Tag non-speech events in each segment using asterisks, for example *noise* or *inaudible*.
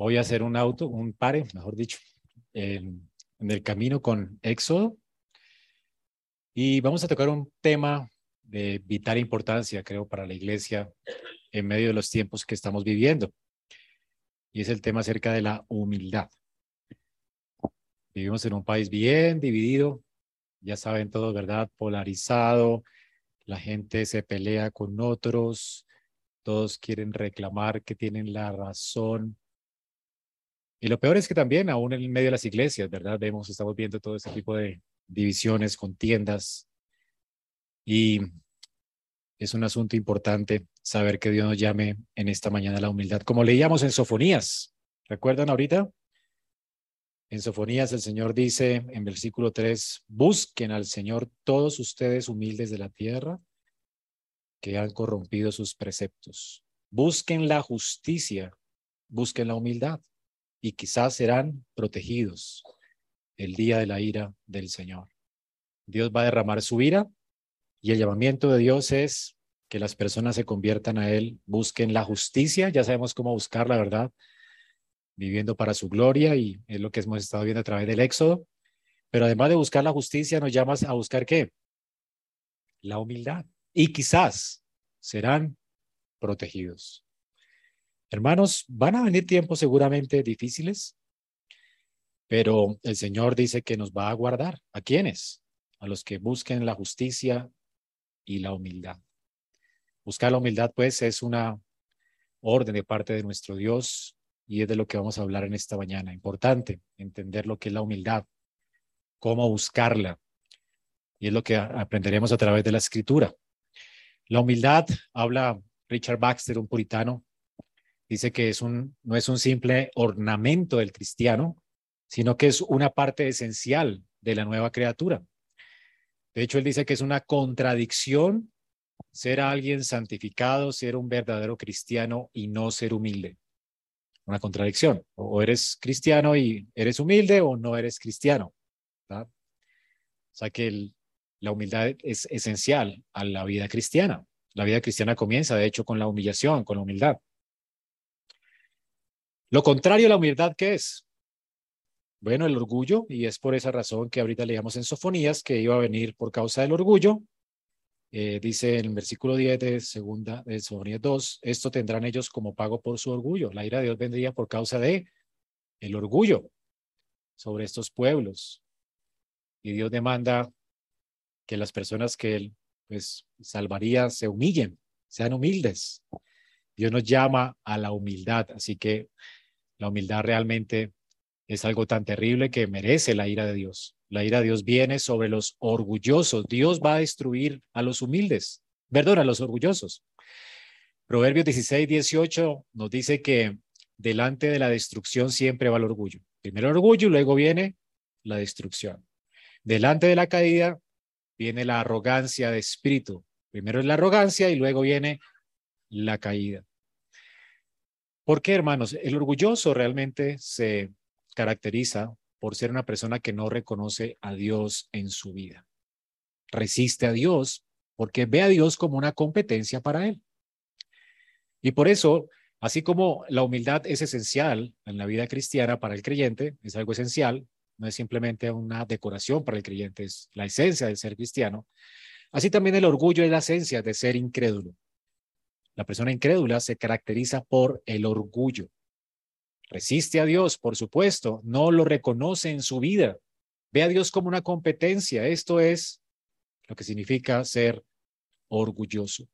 Voy a hacer un auto, un pare, mejor dicho, en, en el camino con Éxodo. Y vamos a tocar un tema de vital importancia, creo, para la iglesia en medio de los tiempos que estamos viviendo. Y es el tema acerca de la humildad. Vivimos en un país bien dividido, ya saben todos, ¿verdad? Polarizado, la gente se pelea con otros, todos quieren reclamar que tienen la razón. Y lo peor es que también, aún en medio de las iglesias, ¿verdad? Vemos, estamos viendo todo este tipo de divisiones, contiendas. Y es un asunto importante saber que Dios nos llame en esta mañana a la humildad. Como leíamos en Sofonías, ¿recuerdan ahorita? En Sofonías el Señor dice en versículo 3, busquen al Señor todos ustedes humildes de la tierra que han corrompido sus preceptos. Busquen la justicia, busquen la humildad y quizás serán protegidos el día de la ira del Señor. Dios va a derramar su ira y el llamamiento de Dios es que las personas se conviertan a Él, busquen la justicia, ya sabemos cómo buscar la verdad, viviendo para su gloria y es lo que hemos estado viendo a través del Éxodo. Pero además de buscar la justicia, nos llamas a buscar qué? La humildad. Y quizás serán protegidos. Hermanos, van a venir tiempos seguramente difíciles, pero el Señor dice que nos va a guardar. ¿A quiénes? A los que busquen la justicia y la humildad. Buscar la humildad, pues, es una orden de parte de nuestro Dios y es de lo que vamos a hablar en esta mañana. Importante entender lo que es la humildad, cómo buscarla. Y es lo que aprenderemos a través de la escritura. La humildad, habla Richard Baxter, un puritano, dice que es un, no es un simple ornamento del cristiano, sino que es una parte esencial de la nueva criatura. De hecho, él dice que es una contradicción ser alguien santificado, ser un verdadero cristiano y no ser humilde una contradicción. O eres cristiano y eres humilde o no eres cristiano. O sea que la humildad es esencial a la vida cristiana. La vida cristiana comienza, de hecho, con la humillación, con la humildad. Lo contrario a la humildad, ¿qué es? Bueno, el orgullo, y es por esa razón que ahorita leíamos en Sofonías que iba a venir por causa del orgullo, eh, dice en el versículo 10 de segunda de Sofonías 2, esto tendrán ellos como pago por su orgullo. La ira de Dios vendría por causa de el orgullo sobre estos pueblos. Y Dios demanda que las personas que él pues salvaría se humillen, sean humildes. Dios nos llama a la humildad, así que la humildad realmente es algo tan terrible que merece la ira de Dios. La ira de Dios viene sobre los orgullosos. Dios va a destruir a los humildes, perdón, a los orgullosos. Proverbios 16, 18 nos dice que delante de la destrucción siempre va el orgullo. Primero el orgullo luego viene la destrucción. Delante de la caída viene la arrogancia de espíritu. Primero es la arrogancia y luego viene la caída. ¿Por qué, hermanos? El orgulloso realmente se caracteriza por ser una persona que no reconoce a Dios en su vida. Resiste a Dios porque ve a Dios como una competencia para él. Y por eso, así como la humildad es esencial en la vida cristiana para el creyente, es algo esencial, no es simplemente una decoración para el creyente, es la esencia de ser cristiano. Así también el orgullo es la esencia de ser incrédulo. La persona incrédula se caracteriza por el orgullo. Resiste a Dios, por supuesto, no lo reconoce en su vida. Ve a Dios como una competencia. Esto es lo que significa ser orgulloso.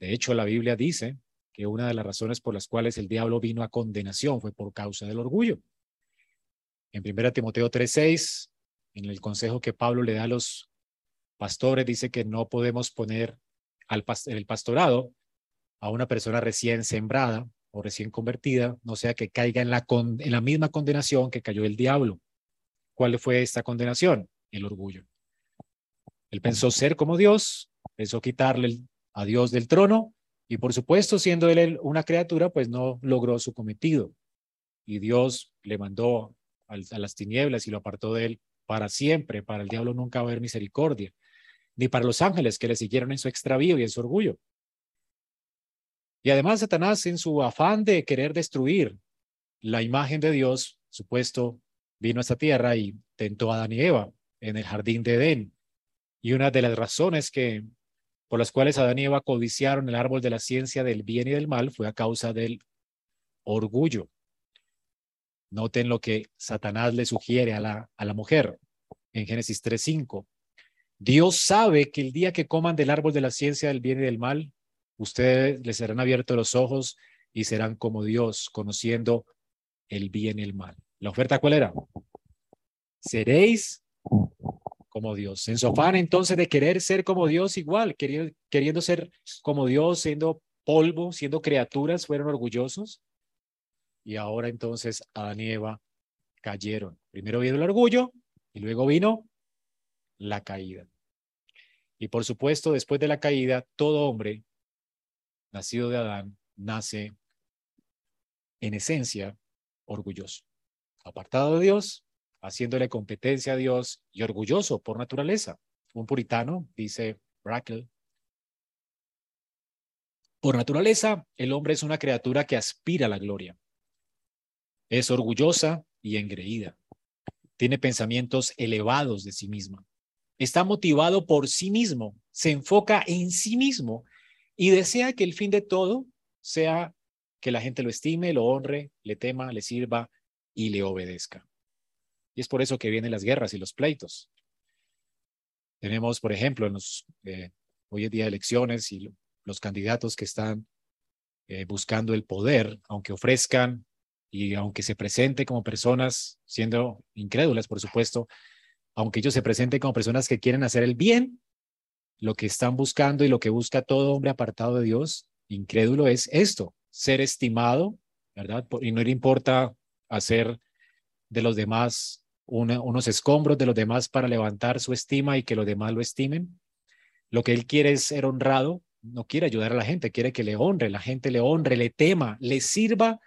De hecho, la Biblia dice que una de las razones por las cuales el diablo vino a condenación fue por causa del orgullo. En 1 Timoteo 3:6, en el consejo que Pablo le da a los pastores, dice que no podemos poner al el pastorado a una persona recién sembrada o recién convertida, no sea que caiga en la, en la misma condenación que cayó el diablo. ¿Cuál fue esta condenación? El orgullo. Él pensó ser como Dios, pensó quitarle a Dios del trono y por supuesto, siendo él una criatura, pues no logró su cometido. Y Dios le mandó a las tinieblas y lo apartó de él para siempre. Para el diablo nunca va a haber misericordia, ni para los ángeles que le siguieron en su extravío y en su orgullo. Y además Satanás, en su afán de querer destruir la imagen de Dios, supuesto, vino a esta tierra y tentó a Adán y Eva en el jardín de Edén. Y una de las razones que por las cuales Adán y Eva codiciaron el árbol de la ciencia del bien y del mal fue a causa del orgullo. Noten lo que Satanás le sugiere a la, a la mujer en Génesis 3.5. Dios sabe que el día que coman del árbol de la ciencia del bien y del mal, ustedes les serán abiertos los ojos y serán como Dios, conociendo el bien y el mal. ¿La oferta cuál era? Seréis como Dios. En su afán entonces de querer ser como Dios igual, queriendo, queriendo ser como Dios, siendo polvo, siendo criaturas, fueron orgullosos. Y ahora entonces Adán y Eva cayeron. Primero vino el orgullo y luego vino la caída. Y por supuesto, después de la caída, todo hombre nacido de Adán nace en esencia orgulloso, apartado de Dios, haciéndole competencia a Dios y orgulloso por naturaleza. Un puritano, dice Brackle, por naturaleza, el hombre es una criatura que aspira a la gloria. Es orgullosa y engreída. Tiene pensamientos elevados de sí misma. Está motivado por sí mismo, se enfoca en sí mismo y desea que el fin de todo sea que la gente lo estime, lo honre, le tema, le sirva y le obedezca. Y es por eso que vienen las guerras y los pleitos. Tenemos, por ejemplo, en los, eh, hoy en día elecciones y los candidatos que están eh, buscando el poder, aunque ofrezcan y aunque se presente como personas, siendo incrédulas, por supuesto, aunque ellos se presenten como personas que quieren hacer el bien, lo que están buscando y lo que busca todo hombre apartado de Dios, incrédulo, es esto, ser estimado, ¿verdad? Y no le importa hacer de los demás unos escombros de los demás para levantar su estima y que los demás lo estimen. Lo que él quiere es ser honrado, no quiere ayudar a la gente, quiere que le honre, la gente le honre, le tema, le sirva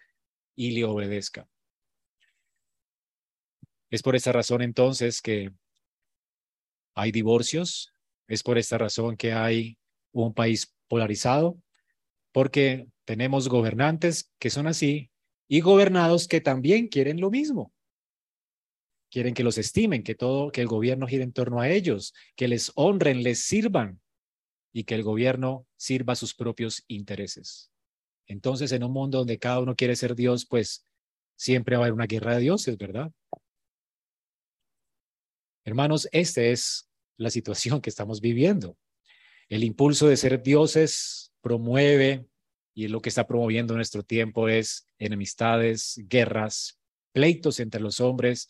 y le obedezca. Es por esta razón entonces que hay divorcios, es por esta razón que hay un país polarizado, porque tenemos gobernantes que son así y gobernados que también quieren lo mismo quieren que los estimen, que todo, que el gobierno gire en torno a ellos, que les honren, les sirvan y que el gobierno sirva sus propios intereses. Entonces, en un mundo donde cada uno quiere ser Dios, pues siempre va a haber una guerra de dioses, ¿verdad? Hermanos, esta es la situación que estamos viviendo. El impulso de ser dioses promueve y lo que está promoviendo nuestro tiempo es enemistades, guerras, pleitos entre los hombres,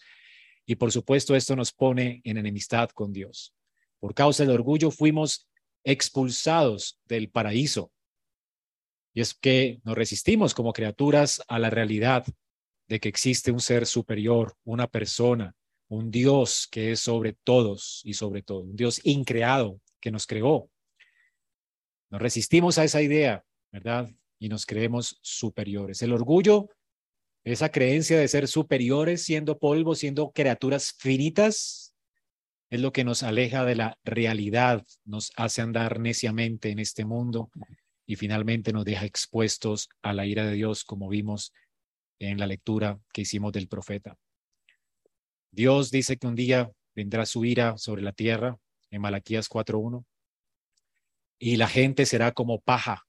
y por supuesto, esto nos pone en enemistad con Dios. Por causa del orgullo fuimos expulsados del paraíso. Y es que nos resistimos como criaturas a la realidad de que existe un ser superior, una persona, un Dios que es sobre todos y sobre todo, un Dios increado que nos creó. Nos resistimos a esa idea, ¿verdad? Y nos creemos superiores. El orgullo esa creencia de ser superiores siendo polvo, siendo criaturas finitas, es lo que nos aleja de la realidad, nos hace andar neciamente en este mundo y finalmente nos deja expuestos a la ira de Dios, como vimos en la lectura que hicimos del profeta. Dios dice que un día vendrá su ira sobre la tierra, en Malaquías 4.1, y la gente será como paja.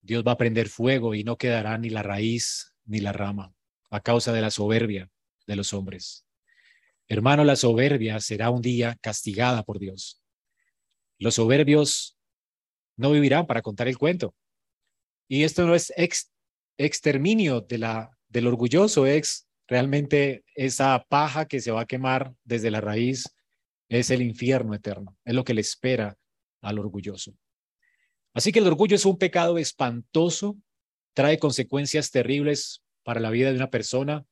Dios va a prender fuego y no quedará ni la raíz ni la rama, a causa de la soberbia de los hombres. Hermano, la soberbia será un día castigada por Dios. Los soberbios no vivirán para contar el cuento. Y esto no es exterminio de la, del orgulloso, es realmente esa paja que se va a quemar desde la raíz, es el infierno eterno, es lo que le espera al orgulloso. Así que el orgullo es un pecado espantoso trae consecuencias terribles para la vida de una persona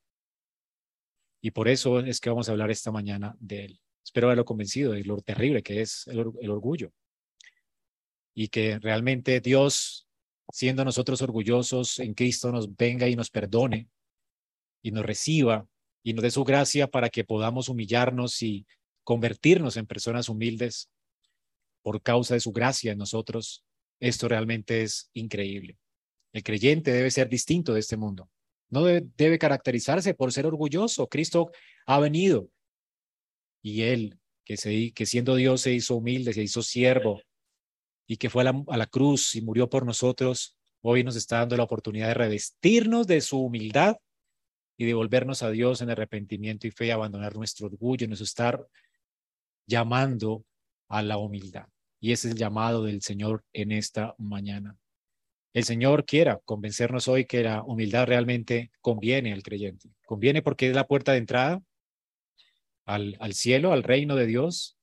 y por eso es que vamos a hablar esta mañana de él. Espero haberlo convencido de lo terrible que es el, orgullo y que realmente Dios, siendo nosotros orgullosos en Cristo, nos venga y nos perdone y nos reciba y nos dé su gracia para que podamos humillarnos y convertirnos en personas humildes por causa de su gracia en nosotros. Esto realmente es increíble. El creyente debe ser distinto de este mundo. no debe, caracterizarse por ser orgulloso. Cristo ha venido y él, que, se, que siendo Dios se hizo humilde, se hizo siervo y que fue a la, a la cruz y murió por nosotros, hoy nos está dando la oportunidad de revestirnos de su humildad y de volvernos a Dios en arrepentimiento y fe y abandonar nuestro orgullo, nos estar llamando a la humildad. Y ese es el llamado del Señor en esta mañana. El Señor quiera convencernos hoy que la humildad realmente conviene al creyente. Conviene porque es la puerta de entrada al, al cielo, al reino de Dios.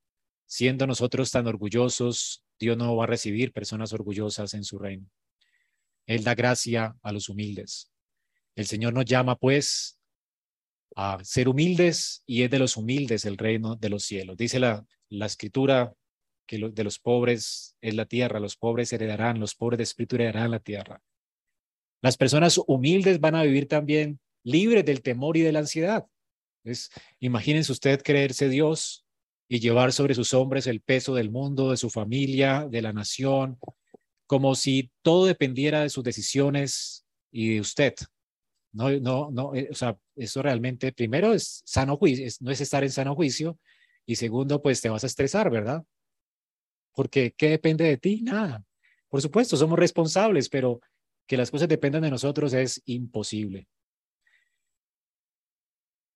Siendo nosotros tan orgullosos, Dios no va a recibir personas orgullosas en su reino. Él da gracia a los humildes. El Señor nos llama, pues, a ser humildes y es de los humildes el reino de los cielos. Dice la, la escritura que de los pobres es la tierra, los pobres heredarán, los pobres de espíritu heredarán la tierra. Las personas humildes van a vivir también libres del temor y de la ansiedad. Imagínense usted creerse Dios y llevar sobre sus hombres el peso del mundo, de su familia, de la nación, como si todo dependiera de sus decisiones y de usted. No, no, no, eh, o sea, eso realmente, primero es sano juicio, no es estar en sano juicio, y segundo, pues te vas a estresar, ¿verdad? Porque ¿qué depende de ti? Nada. Por supuesto, somos responsables, pero que las cosas dependan de nosotros es imposible.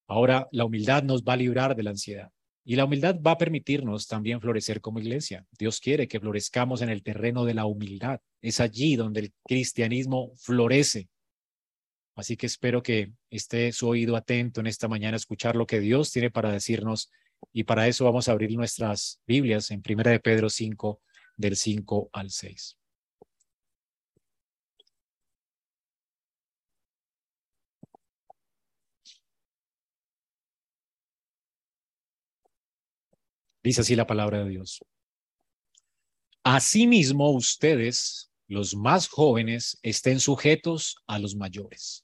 Ahora, la humildad nos va a librar de la ansiedad. Y la humildad va a permitirnos también florecer como iglesia. Dios quiere que florezcamos en el terreno de la humildad. Es allí donde el cristianismo florece. Así que espero que esté su oído atento en esta mañana a escuchar lo que Dios tiene para decirnos. Y para eso vamos a abrir nuestras Biblias en Primera de Pedro 5, del 5 al 6. Dice así la palabra de Dios. Asimismo, ustedes los más jóvenes estén sujetos a los mayores.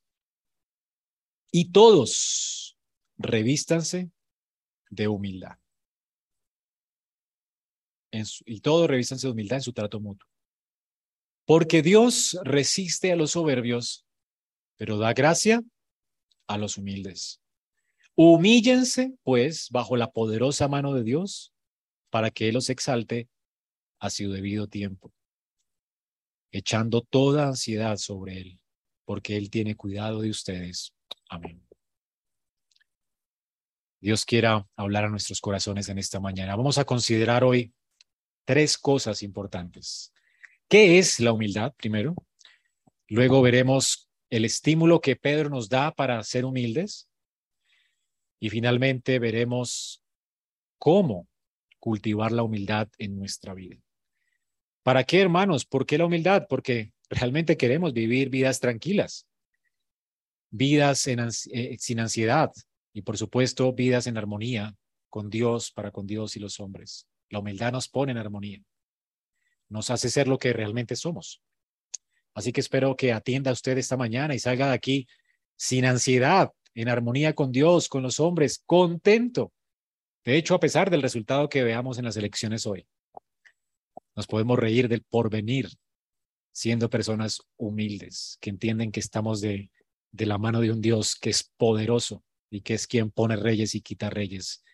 Y todos revístanse de humildad. y todos revístanse de humildad en su trato mutuo. Porque Dios resiste a los soberbios, pero da gracia a los humildes. Humíllense, pues, bajo la poderosa mano de Dios, para que Él los exalte a su debido tiempo echando toda ansiedad sobre Él, porque Él tiene cuidado de ustedes. Amén. Dios quiera hablar a nuestros corazones en esta mañana. Vamos a considerar hoy tres cosas importantes. ¿Qué es la humildad primero? Luego veremos el estímulo que Pedro nos da para ser humildes. Y finalmente veremos cómo cultivar la humildad en nuestra vida. ¿Para qué, hermanos? ¿Por qué la humildad? Porque realmente queremos vivir vidas tranquilas, vidas eh, sin ansiedad y, por supuesto, vidas en armonía con Dios, para con Dios y los hombres. La humildad nos pone en armonía, nos hace ser lo que realmente somos. Así que espero que atienda usted esta mañana y salga de aquí sin ansiedad, en armonía con Dios, con los hombres, contento. De hecho, a pesar del resultado que veamos en las elecciones hoy. Nos podemos reír del porvenir, siendo personas humildes, que entienden que estamos de, de la mano de un Dios que es poderoso y que es quien pone reyes y quita reyes.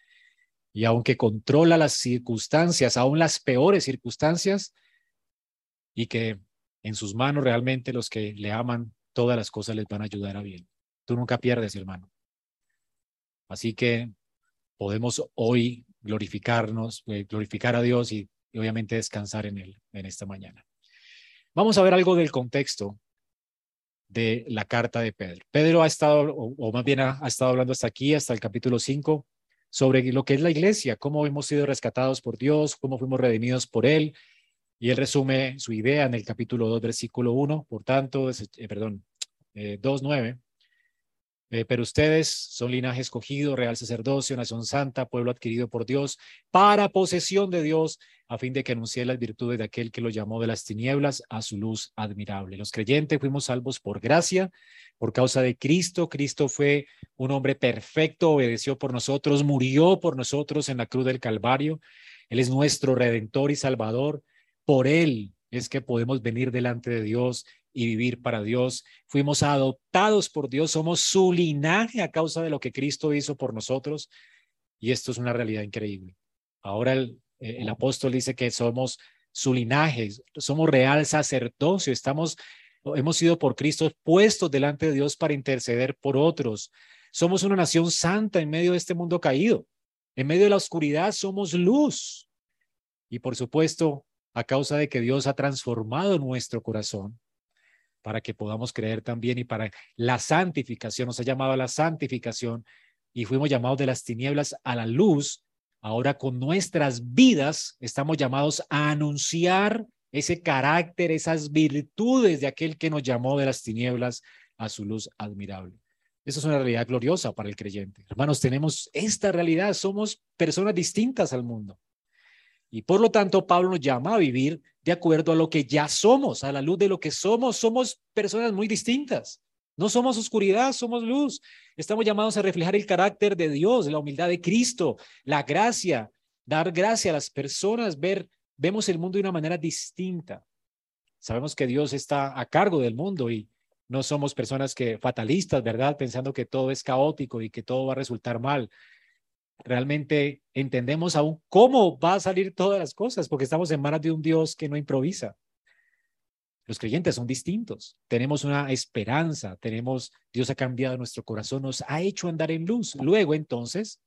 Y aunque controla las circunstancias, aún las peores circunstancias, y que en sus manos realmente los que le aman, todas las cosas les van a ayudar a bien. Tú nunca pierdes, hermano. Así que podemos hoy glorificarnos, eh, glorificar a Dios y y obviamente descansar en él en esta mañana. Vamos a ver algo del contexto de la carta de Pedro. Pedro ha estado, o, más bien ha, estado hablando hasta aquí, hasta el capítulo 5, sobre lo que es la iglesia, cómo hemos sido rescatados por Dios, cómo fuimos redimidos por Él. Y él resume su idea en el capítulo 2, versículo 1, por tanto, eh, perdón, eh, 2.9. Eh, pero ustedes son linaje escogido, real sacerdocio, nación santa, pueblo adquirido por Dios, para posesión de Dios, a fin de que anuncie las virtudes de aquel que lo llamó de las tinieblas a su luz admirable. Los creyentes fuimos salvos por gracia, por causa de Cristo. Cristo fue un hombre perfecto, obedeció por nosotros, murió por nosotros en la cruz del Calvario. Él es nuestro redentor y salvador. Por él es que podemos venir delante de Dios y vivir para Dios. Fuimos adoptados por Dios, somos su linaje a causa de lo que Cristo hizo por nosotros. Y esto es una realidad increíble. Ahora el, el apóstol dice que somos su linaje, somos real sacerdocio, estamos, hemos sido por Cristo puestos delante de Dios para interceder por otros. Somos una nación santa en medio de este mundo caído. En medio de la oscuridad somos luz. Y por supuesto, a causa de que Dios ha transformado nuestro corazón para que podamos creer también y para la santificación, nos ha llamado a la santificación y fuimos llamados de las tinieblas a la luz Ahora con nuestras vidas estamos llamados a anunciar ese carácter, esas virtudes de aquel que nos llamó de las tinieblas a su luz admirable. Eso es una realidad gloriosa para el creyente. Hermanos, tenemos esta realidad, somos personas distintas al mundo. Y por lo tanto, Pablo nos llama a vivir de acuerdo a lo que ya somos, a la luz de lo que somos. Somos personas muy distintas. No somos oscuridad, somos luz. Estamos llamados a reflejar el carácter de Dios, la humildad de Cristo, la gracia, dar gracia a las personas, ver, vemos el mundo de una manera distinta. Sabemos que Dios está a cargo del mundo y no somos personas que fatalistas, ¿verdad? Pensando que todo es caótico y que todo va a resultar mal. Realmente entendemos aún cómo va a salir todas las cosas, porque estamos en manos de un Dios que no improvisa. Los creyentes son distintos. Tenemos una esperanza, tenemos, Dios ha cambiado nuestro corazón, nos ha hecho andar en luz. Luego, entonces,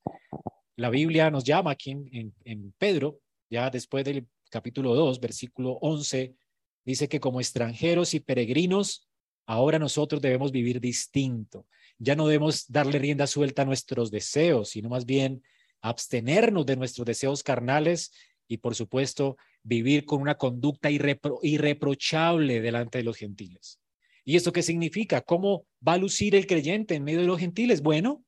la Biblia nos llama aquí en, en, Pedro, ya después del capítulo 2, versículo 11, dice que como extranjeros y peregrinos, ahora nosotros debemos vivir distinto. Ya no debemos darle rienda suelta a nuestros deseos, sino más bien abstenernos de nuestros deseos carnales y, por supuesto, vivir con una conducta irreprochable delante de los gentiles. ¿Y esto qué significa? ¿Cómo va a lucir el creyente en medio de los gentiles? Bueno,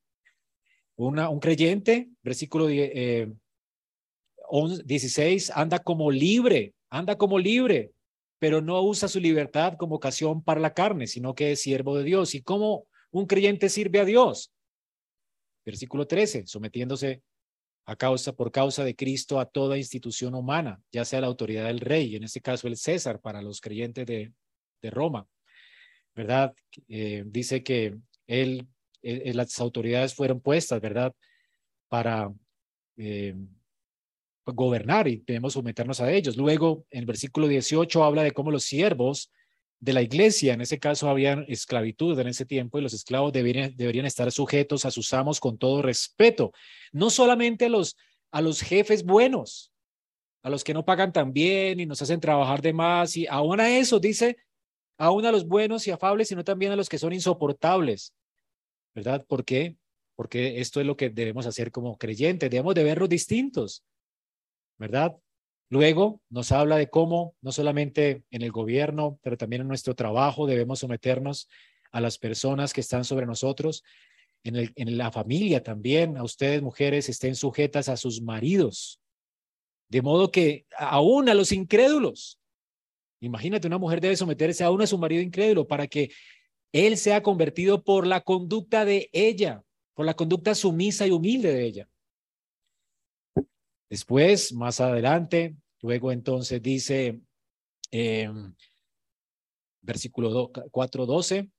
un creyente, versículo 16, eh, anda como libre, anda como libre, pero no usa su libertad como ocasión para la carne, sino que es siervo de Dios. ¿Y cómo un creyente sirve a Dios? Versículo 13, sometiéndose a causa, por causa de Cristo a toda institución humana, ya sea la autoridad del rey, en este caso el César para los creyentes de, de Roma, ¿verdad? Eh, dice que él, eh, eh, las autoridades fueron puestas, ¿verdad? Para gobernar y debemos someternos a ellos. Luego, en el versículo 18 habla de cómo los siervos de la iglesia. En ese caso había esclavitud en ese tiempo y los esclavos deberían, deberían estar sujetos a sus amos con todo respeto. No solamente a los, a los jefes buenos, a los que no pagan tan bien y nos hacen trabajar de más, y aún a eso dice, aún a los buenos y afables, sino también a los que son insoportables. ¿Verdad? ¿Por qué? Porque esto es lo que debemos hacer como creyentes, debemos de verlos distintos. ¿Verdad? Luego nos habla de cómo no solamente en el gobierno, pero también en nuestro trabajo debemos someternos a las personas que están sobre nosotros. En, la familia también, a ustedes mujeres estén sujetas a sus maridos. De modo que aún a los incrédulos. Imagínate, una mujer debe someterse aún a su marido incrédulo para que él sea convertido por la conducta de ella, por la conducta sumisa y humilde de ella. Después, más adelante, luego entonces dice, eh, versículo 4.12,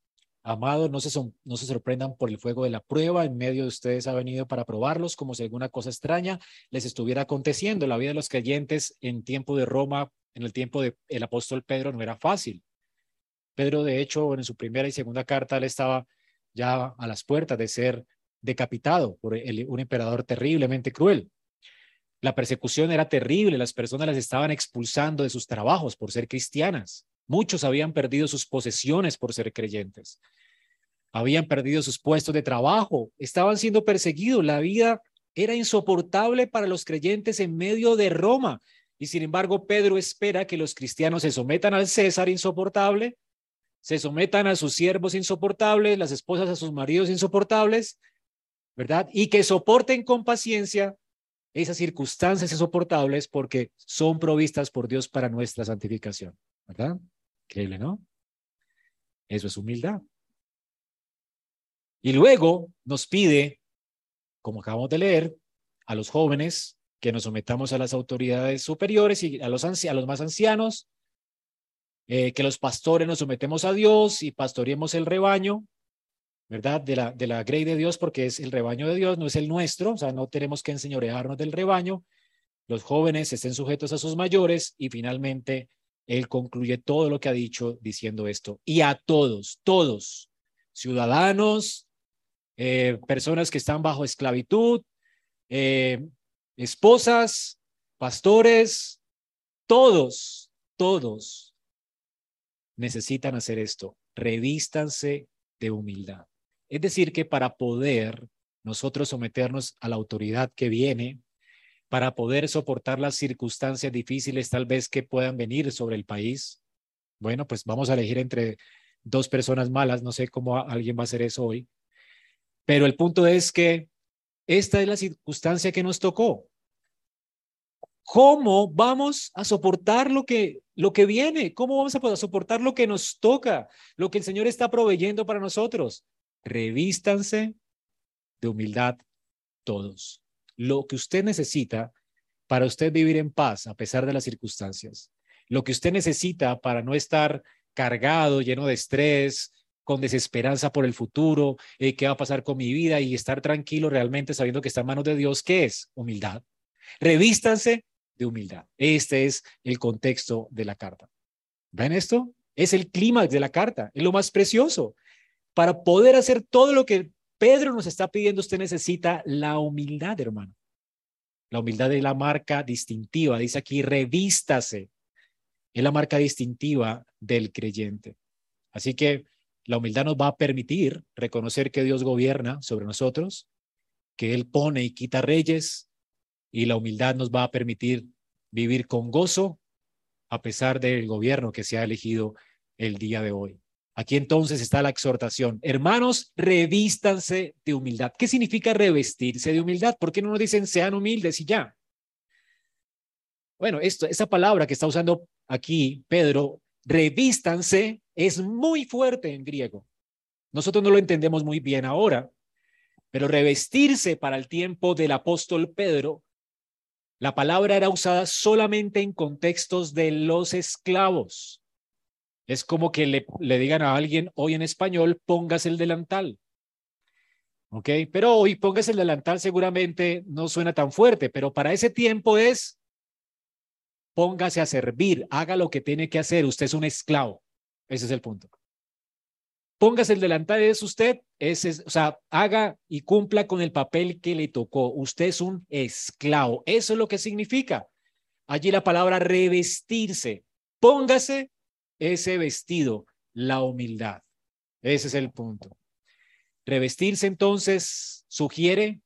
Amados, no se, sorprendan por el fuego de la prueba. En medio de ustedes ha venido para probarlos, como si alguna cosa extraña les estuviera aconteciendo. La vida de los creyentes en tiempo de Roma, en el tiempo del el apóstol Pedro, no era fácil. Pedro, de hecho, en su primera y segunda carta, él estaba ya a las puertas de ser decapitado por un emperador terriblemente cruel. La persecución era terrible, las personas las estaban expulsando de sus trabajos por ser cristianas. Muchos habían perdido sus posesiones por ser creyentes. Habían perdido sus puestos de trabajo, estaban siendo perseguidos. La vida era insoportable para los creyentes en medio de Roma. Y sin embargo, Pedro espera que los cristianos se sometan al César insoportable, se sometan a sus siervos insoportables, las esposas a sus maridos insoportables, ¿verdad? Y que soporten con paciencia esas circunstancias insoportables porque son provistas por Dios para nuestra santificación, ¿verdad? Increíble, ¿no? Eso es humildad. Y luego nos pide, como acabamos de leer, a los jóvenes que nos sometamos a las autoridades superiores y a los, más ancianos. eh, que los pastores nos sometemos a Dios y pastoreemos el rebaño, ¿verdad? De la, de la grey de Dios, porque es el rebaño de Dios, no es el nuestro, o sea, no tenemos que enseñorearnos del rebaño. Los jóvenes estén sujetos a sus mayores y finalmente él concluye todo lo que ha dicho diciendo esto. Y a todos, todos, ciudadanos, eh, personas que están bajo esclavitud, eh, esposas, pastores, todos, todos necesitan hacer esto. Revístanse de humildad. Es decir, que para poder nosotros someternos a la autoridad que viene, para poder soportar las circunstancias difíciles tal vez que puedan venir sobre el país, bueno, pues vamos a elegir entre dos personas malas, no sé cómo alguien va a hacer eso hoy, pero el punto es que esta es la circunstancia que nos tocó. ¿Cómo vamos a soportar lo que, lo que viene? ¿Cómo vamos a poder soportar lo que nos toca, lo que el Señor está proveyendo para nosotros? Revístanse de humildad todos. Lo que usted necesita para usted vivir en paz a pesar de las circunstancias. Lo que usted necesita para no estar cargado, lleno de estrés, con desesperanza por el futuro, eh, qué va a pasar con mi vida y estar tranquilo realmente sabiendo que está en manos de Dios, ¿qué es? Humildad. Revístanse de humildad. Este es el contexto de la carta. ¿Ven esto? Es el clímax de la carta, es lo más precioso. Para poder hacer todo lo que Pedro nos está pidiendo, usted necesita la humildad, hermano. La humildad es la marca distintiva. Dice aquí, revístase. Es la marca distintiva del creyente. Así que la humildad nos va a permitir reconocer que Dios gobierna sobre nosotros, que Él pone y quita reyes, y la humildad nos va a permitir vivir con gozo a pesar del gobierno que se ha elegido el día de hoy. Aquí entonces está la exhortación. Hermanos, revístanse de humildad. ¿Qué significa revestirse de humildad? ¿Por qué no nos dicen sean humildes y ya? Bueno, esto, esa palabra que está usando aquí Pedro, revístanse, es muy fuerte en griego. Nosotros no lo entendemos muy bien ahora, pero revestirse para el tiempo del apóstol Pedro, la palabra era usada solamente en contextos de los esclavos. Es como que le, digan a alguien hoy en español, pongas el delantal. ¿Ok? Pero hoy pongas el delantal seguramente no suena tan fuerte, pero para ese tiempo es póngase a servir, haga lo que tiene que hacer, usted es un esclavo. Ese es el punto. Póngase el delantal, es usted, ese o sea, haga y cumpla con el papel que le tocó. Usted es un esclavo. Eso es lo que significa. Allí la palabra revestirse. Póngase ese vestido, la humildad. Ese es el punto. Revestirse entonces sugiere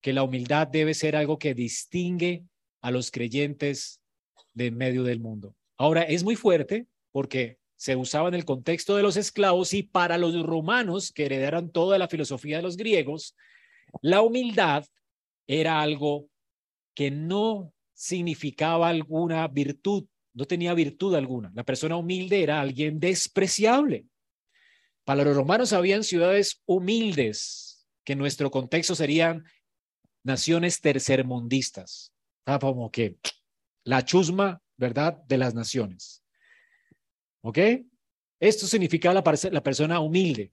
que la humildad debe ser algo que distingue a los creyentes de en medio del mundo. Ahora, es muy fuerte porque se usaba en el contexto de los esclavos y para los romanos que heredaron toda la filosofía de los griegos, la humildad era algo que no significaba alguna virtud no tenía virtud alguna. La persona humilde era alguien despreciable. Para los romanos habían ciudades humildes, que en nuestro contexto serían naciones tercermundistas. como que la chusma, ¿verdad?, de las naciones. ¿Ok? Esto significaba la persona humilde.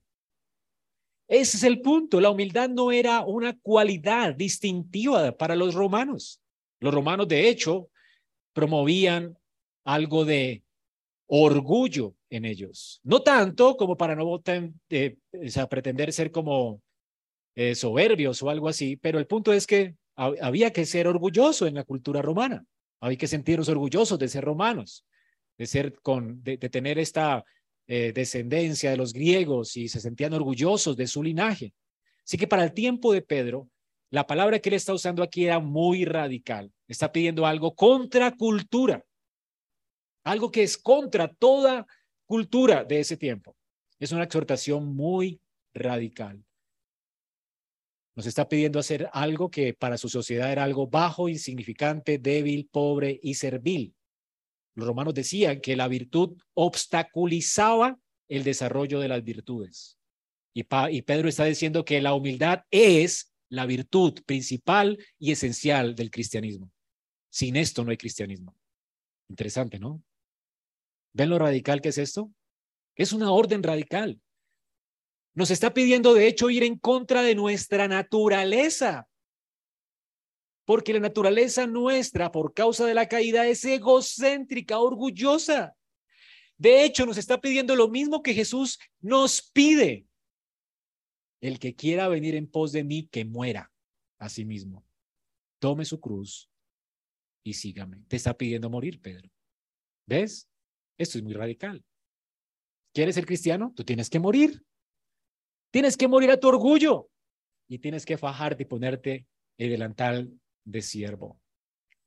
Ese es el punto. La humildad no era una cualidad distintiva para los romanos. Los romanos, de hecho, promovían algo de orgullo en ellos. No tanto como para no eh, pretender ser como eh, soberbios o algo así, pero el punto es que había que ser orgulloso en la cultura romana. Había que sentirnos orgullosos de ser romanos, de ser con, de, tener esta eh, descendencia de los griegos y se sentían orgullosos de su linaje. Así que para el tiempo de Pedro, la palabra que él está usando aquí era muy radical. Está pidiendo algo contra cultura algo que es contra toda cultura de ese tiempo. Es una exhortación muy radical. Nos está pidiendo hacer algo que para su sociedad era algo bajo, insignificante, débil, pobre y servil. Los romanos decían que la virtud obstaculizaba el desarrollo de las virtudes. Y, y Pedro está diciendo que la humildad es la virtud principal y esencial del cristianismo. Sin esto no hay cristianismo. Interesante, ¿no? ¿Ven lo radical que es esto? Es una orden radical. Nos está pidiendo, de hecho, ir en contra de nuestra naturaleza. Porque la naturaleza nuestra, por causa de la caída, es egocéntrica, orgullosa. De hecho, nos está pidiendo lo mismo que Jesús nos pide. El que quiera venir en pos de mí, que muera a sí mismo. Tome su cruz y sígame. Te está pidiendo morir, Pedro. ¿Ves? Esto es muy radical. ¿Quieres ser cristiano? Tú tienes que morir. Tienes que morir a tu orgullo y tienes que fajarte y ponerte el delantal de siervo.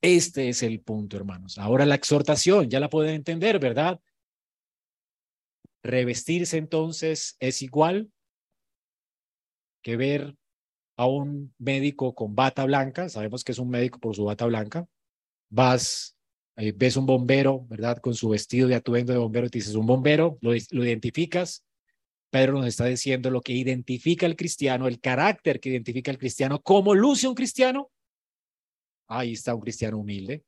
Este es el punto, hermanos. Ahora la exhortación, ya la pueden entender, ¿verdad? Revestirse entonces es igual que ver a un médico con bata blanca, sabemos que es un médico por su bata blanca, vas, eh, ves un bombero, ¿verdad? Con su vestido de atuendo de bombero, te dices, un bombero, lo, lo identificas. Pedro nos está diciendo lo que identifica al cristiano, el carácter que identifica al cristiano, cómo luce un cristiano. Ahí está un cristiano humilde.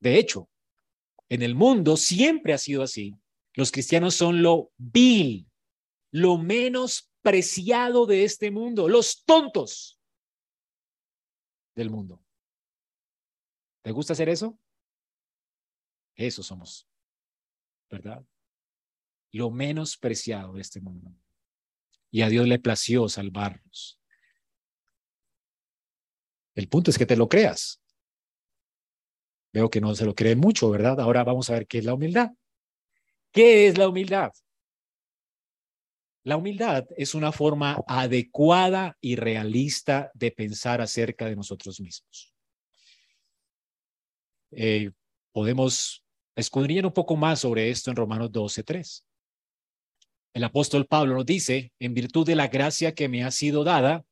De hecho, en el mundo siempre ha sido así. Los cristianos son lo vil, lo menos preciado de este mundo, los tontos del mundo. ¿Te gusta hacer eso? Eso somos, ¿verdad? Lo menos preciado de este mundo. Y a Dios le plació salvarnos. El punto es que te lo creas. Veo que no se lo cree mucho, ¿verdad? Ahora vamos a ver qué es la humildad. ¿Qué es la humildad? La humildad es una forma adecuada y realista de pensar acerca de nosotros mismos. Eh, podemos escudriñar un poco más sobre esto en Romanos 12:3. El apóstol Pablo nos dice, en virtud de la gracia que me ha sido dada,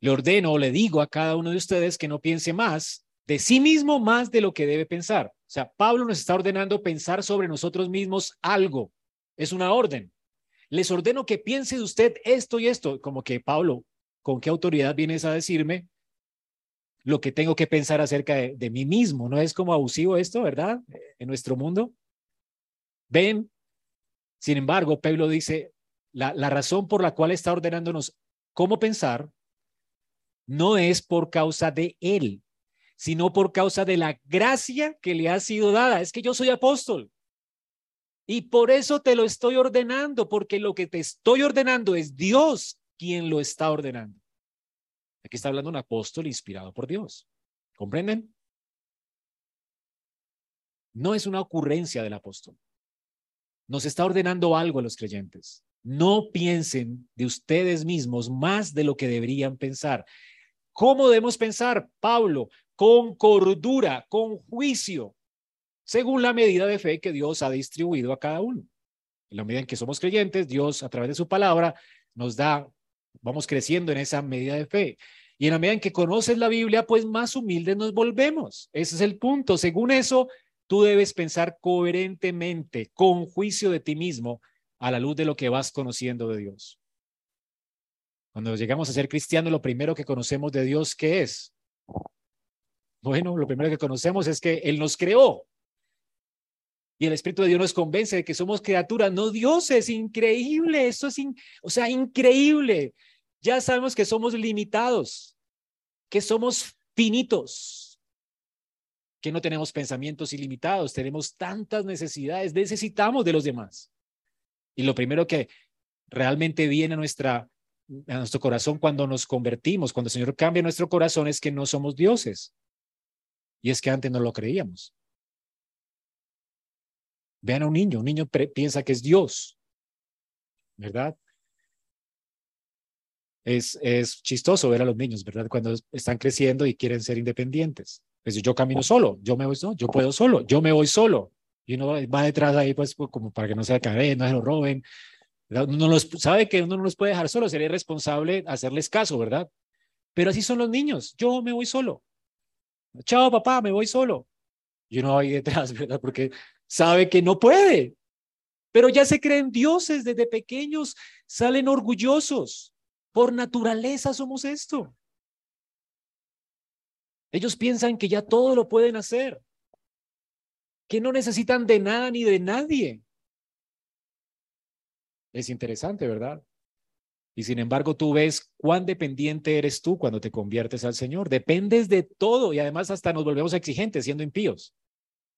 le ordeno o le digo a cada uno de ustedes que no piense más de sí mismo más de lo que debe pensar. O sea, Pablo nos está ordenando pensar sobre nosotros mismos algo. Es una orden les ordeno que piense de usted esto y esto, como que Pablo, ¿con qué autoridad vienes a decirme lo que tengo que pensar acerca de, mí mismo? ¿No es como abusivo esto, verdad? En nuestro mundo. Ven, sin embargo, Pablo dice, la, la razón por la cual está ordenándonos cómo pensar no es por causa de él, sino por causa de la gracia que le ha sido dada. Es que yo soy apóstol. Y por eso te lo estoy ordenando, porque lo que te estoy ordenando es Dios quien lo está ordenando. Aquí está hablando un apóstol inspirado por Dios. ¿Comprenden? No es una ocurrencia del apóstol. Nos está ordenando algo a los creyentes. No piensen de ustedes mismos más de lo que deberían pensar. ¿Cómo debemos pensar, Pablo? Con cordura, con juicio, según la medida de fe que Dios ha distribuido a cada uno. En la medida en que somos creyentes, Dios a través de su palabra nos da, vamos creciendo en esa medida de fe. Y en la medida en que conoces la Biblia, pues más humildes nos volvemos. Ese es el punto. Según eso, tú debes pensar coherentemente, con juicio de ti mismo, a la luz de lo que vas conociendo de Dios. Cuando llegamos a ser cristianos, lo primero que conocemos de Dios, ¿qué es? Bueno, lo primero que conocemos es que Él nos creó. Y el Espíritu de Dios nos convence de que somos criaturas, no dioses. Increíble, esto es, o sea, increíble. Ya sabemos que somos limitados, que somos finitos, que no tenemos pensamientos ilimitados, tenemos tantas necesidades, necesitamos de los demás. Y lo primero que realmente viene a, nuestra, a nuestro corazón cuando nos convertimos, cuando el Señor cambia nuestro corazón, es que no somos dioses. Y es que antes no lo creíamos. Vean a un niño, un niño piensa que es Dios, ¿verdad? Es, es chistoso ver a los niños, ¿verdad? Cuando están creciendo y quieren ser independientes. Pues yo camino solo, yo me voy, no, yo puedo solo, yo me voy solo. Y uno va detrás ahí, pues, como para que no se acabe, no se lo roben. Uno los, sabe que uno no los puede dejar solo, sería irresponsable hacerles caso, ¿verdad? Pero así son los niños, yo me voy solo. Chao, papá, me voy solo. Y uno va ahí detrás, *laughs* ¿verdad? Porque sabe que no puede, pero ya se creen dioses desde pequeños, salen orgullosos. Por naturaleza somos esto. Ellos piensan que ya todo lo pueden hacer. que no necesitan de nada ni de nadie. Es interesante, ¿verdad? Y sin embargo, tú ves cuán dependiente eres tú cuando te conviertes al Señor. Dependes de todo y además hasta nos volvemos exigentes siendo impíos.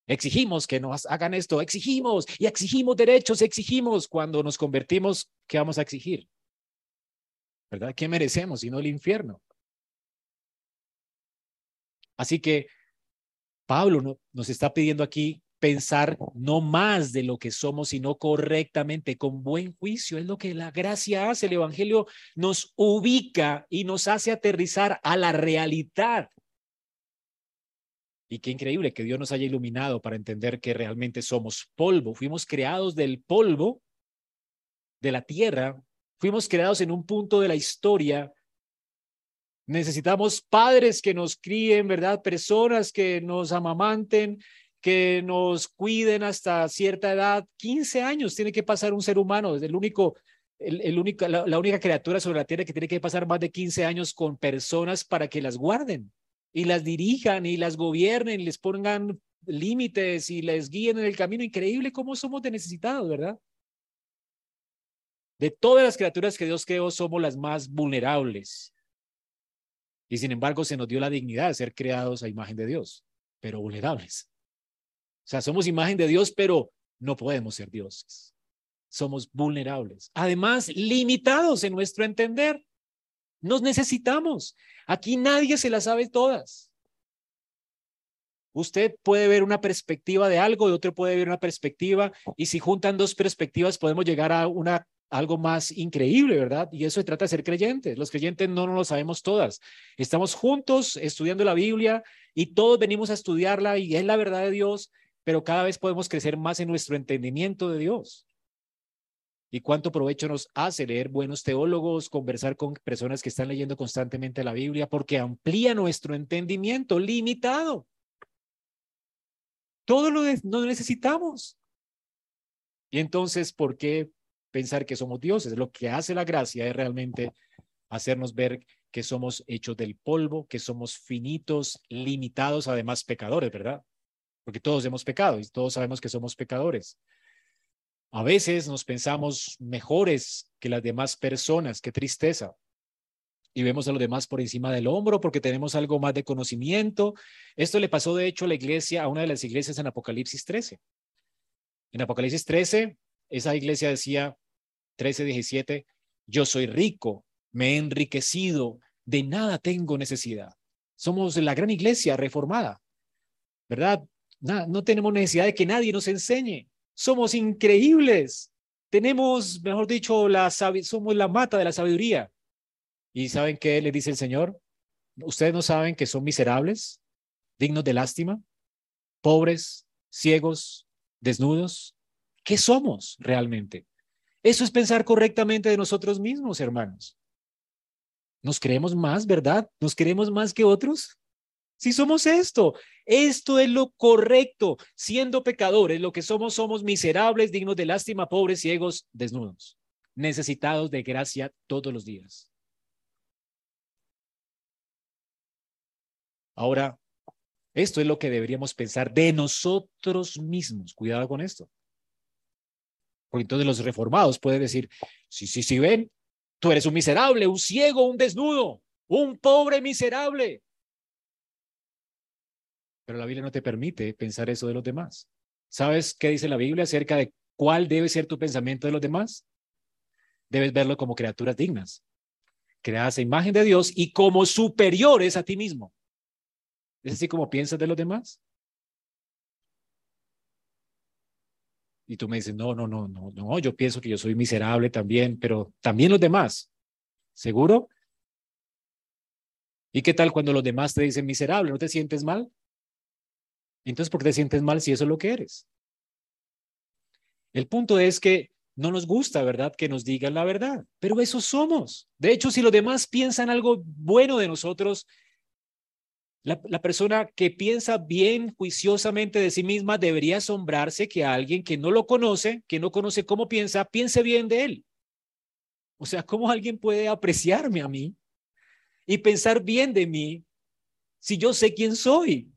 Exigimos que nos hagan esto, exigimos y exigimos derechos, exigimos. Cuando nos convertimos, ¿qué vamos a exigir? ¿Verdad? ¿Qué merecemos sino el infierno? Así que Pablo nos está pidiendo aquí pensar no más de lo que somos, sino correctamente, con buen juicio. Es lo que la gracia hace. El Evangelio nos ubica y nos hace aterrizar a la realidad. Y qué increíble que Dios nos haya iluminado para entender que realmente somos polvo. Fuimos creados del polvo de la tierra. Fuimos creados en un punto de la historia Necesitamos padres que nos críen, ¿verdad? Personas que nos amamanten, que nos cuiden hasta cierta edad. 15 años tiene que pasar un ser humano, es el único, el, único, la, la, única criatura sobre la tierra que tiene que pasar más de 15 años con personas para que las guarden y las dirijan y las gobiernen, les pongan límites y les guíen en el camino. Increíble cómo somos de necesitados, ¿verdad? De todas las criaturas que Dios creó, somos las más vulnerables. Y sin embargo, se nos dio la dignidad de ser creados a imagen de Dios, pero vulnerables. O sea, somos imagen de Dios, pero no podemos ser dioses. Somos vulnerables. Además, limitados en nuestro entender. Nos necesitamos. Aquí nadie se las sabe todas. Usted puede ver una perspectiva de algo y otro puede ver una perspectiva y si juntan dos perspectivas podemos llegar a una algo más increíble, ¿verdad? Y eso se trata de ser creyentes. Los creyentes no, no lo sabemos todas. Estamos juntos estudiando la Biblia y todos venimos a estudiarla y es la verdad de Dios, pero cada vez podemos crecer más en nuestro entendimiento de Dios. Y cuánto provecho nos hace leer buenos teólogos, conversar con personas que están leyendo constantemente la Biblia, porque amplía nuestro entendimiento limitado. Todo lo, lo necesitamos. Y entonces, ¿por qué pensar que somos dioses. Lo que hace la gracia es realmente hacernos ver que somos hechos del polvo, que somos finitos, limitados, además pecadores, ¿verdad? Porque todos hemos pecado y todos sabemos que somos pecadores. A veces nos pensamos mejores que las demás personas, qué tristeza. Y vemos a los demás por encima del hombro porque tenemos algo más de conocimiento. Esto le pasó de hecho a la iglesia, a una de las iglesias en Apocalipsis 13. En Apocalipsis 13, esa iglesia decía, 13, 17, yo soy rico, me he enriquecido, de nada tengo necesidad. Somos la gran iglesia reformada, ¿verdad? no tenemos necesidad de que nadie nos enseñe. Somos increíbles. Tenemos, mejor dicho, la, somos la mata de la sabiduría. ¿Y saben qué le dice el Señor? Ustedes no saben que son miserables, dignos de lástima, pobres, ciegos, desnudos. ¿Qué somos realmente? Eso es pensar correctamente de nosotros mismos, hermanos. Nos creemos más, ¿verdad? Nos queremos más que otros. Si somos esto, esto es lo correcto. Siendo pecadores, lo que somos, somos miserables, dignos de lástima, pobres, ciegos, desnudos, necesitados de gracia todos los días. Ahora, esto es lo que deberíamos pensar de nosotros mismos. Cuidado con esto. Porque entonces los reformados pueden decir, sí, sí, sí, ven, tú eres un miserable, un ciego, un desnudo, un pobre miserable. Pero la Biblia no te permite pensar eso de los demás. ¿Sabes qué dice la Biblia acerca de cuál debe ser tu pensamiento de los demás? Debes verlo como criaturas dignas, creadas a imagen de Dios y como superiores a ti mismo. ¿Es así como piensas de los demás? y tú me dices, no, no, no, no, no, yo pienso que yo soy miserable también, pero también los demás, ¿seguro? ¿Y qué tal cuando los demás te dicen miserable? ¿No te sientes mal? Entonces, ¿por qué te sientes mal si eso es lo que eres? El punto es que no nos gusta, ¿verdad? Que nos digan la verdad, pero eso somos. De hecho, si los demás piensan algo bueno de nosotros, la, persona que piensa bien juiciosamente de sí misma debería asombrarse que alguien que no lo conoce, que no conoce cómo piensa, piense bien de él. O sea, ¿cómo alguien puede apreciarme a mí y pensar bien de mí si yo sé quién soy?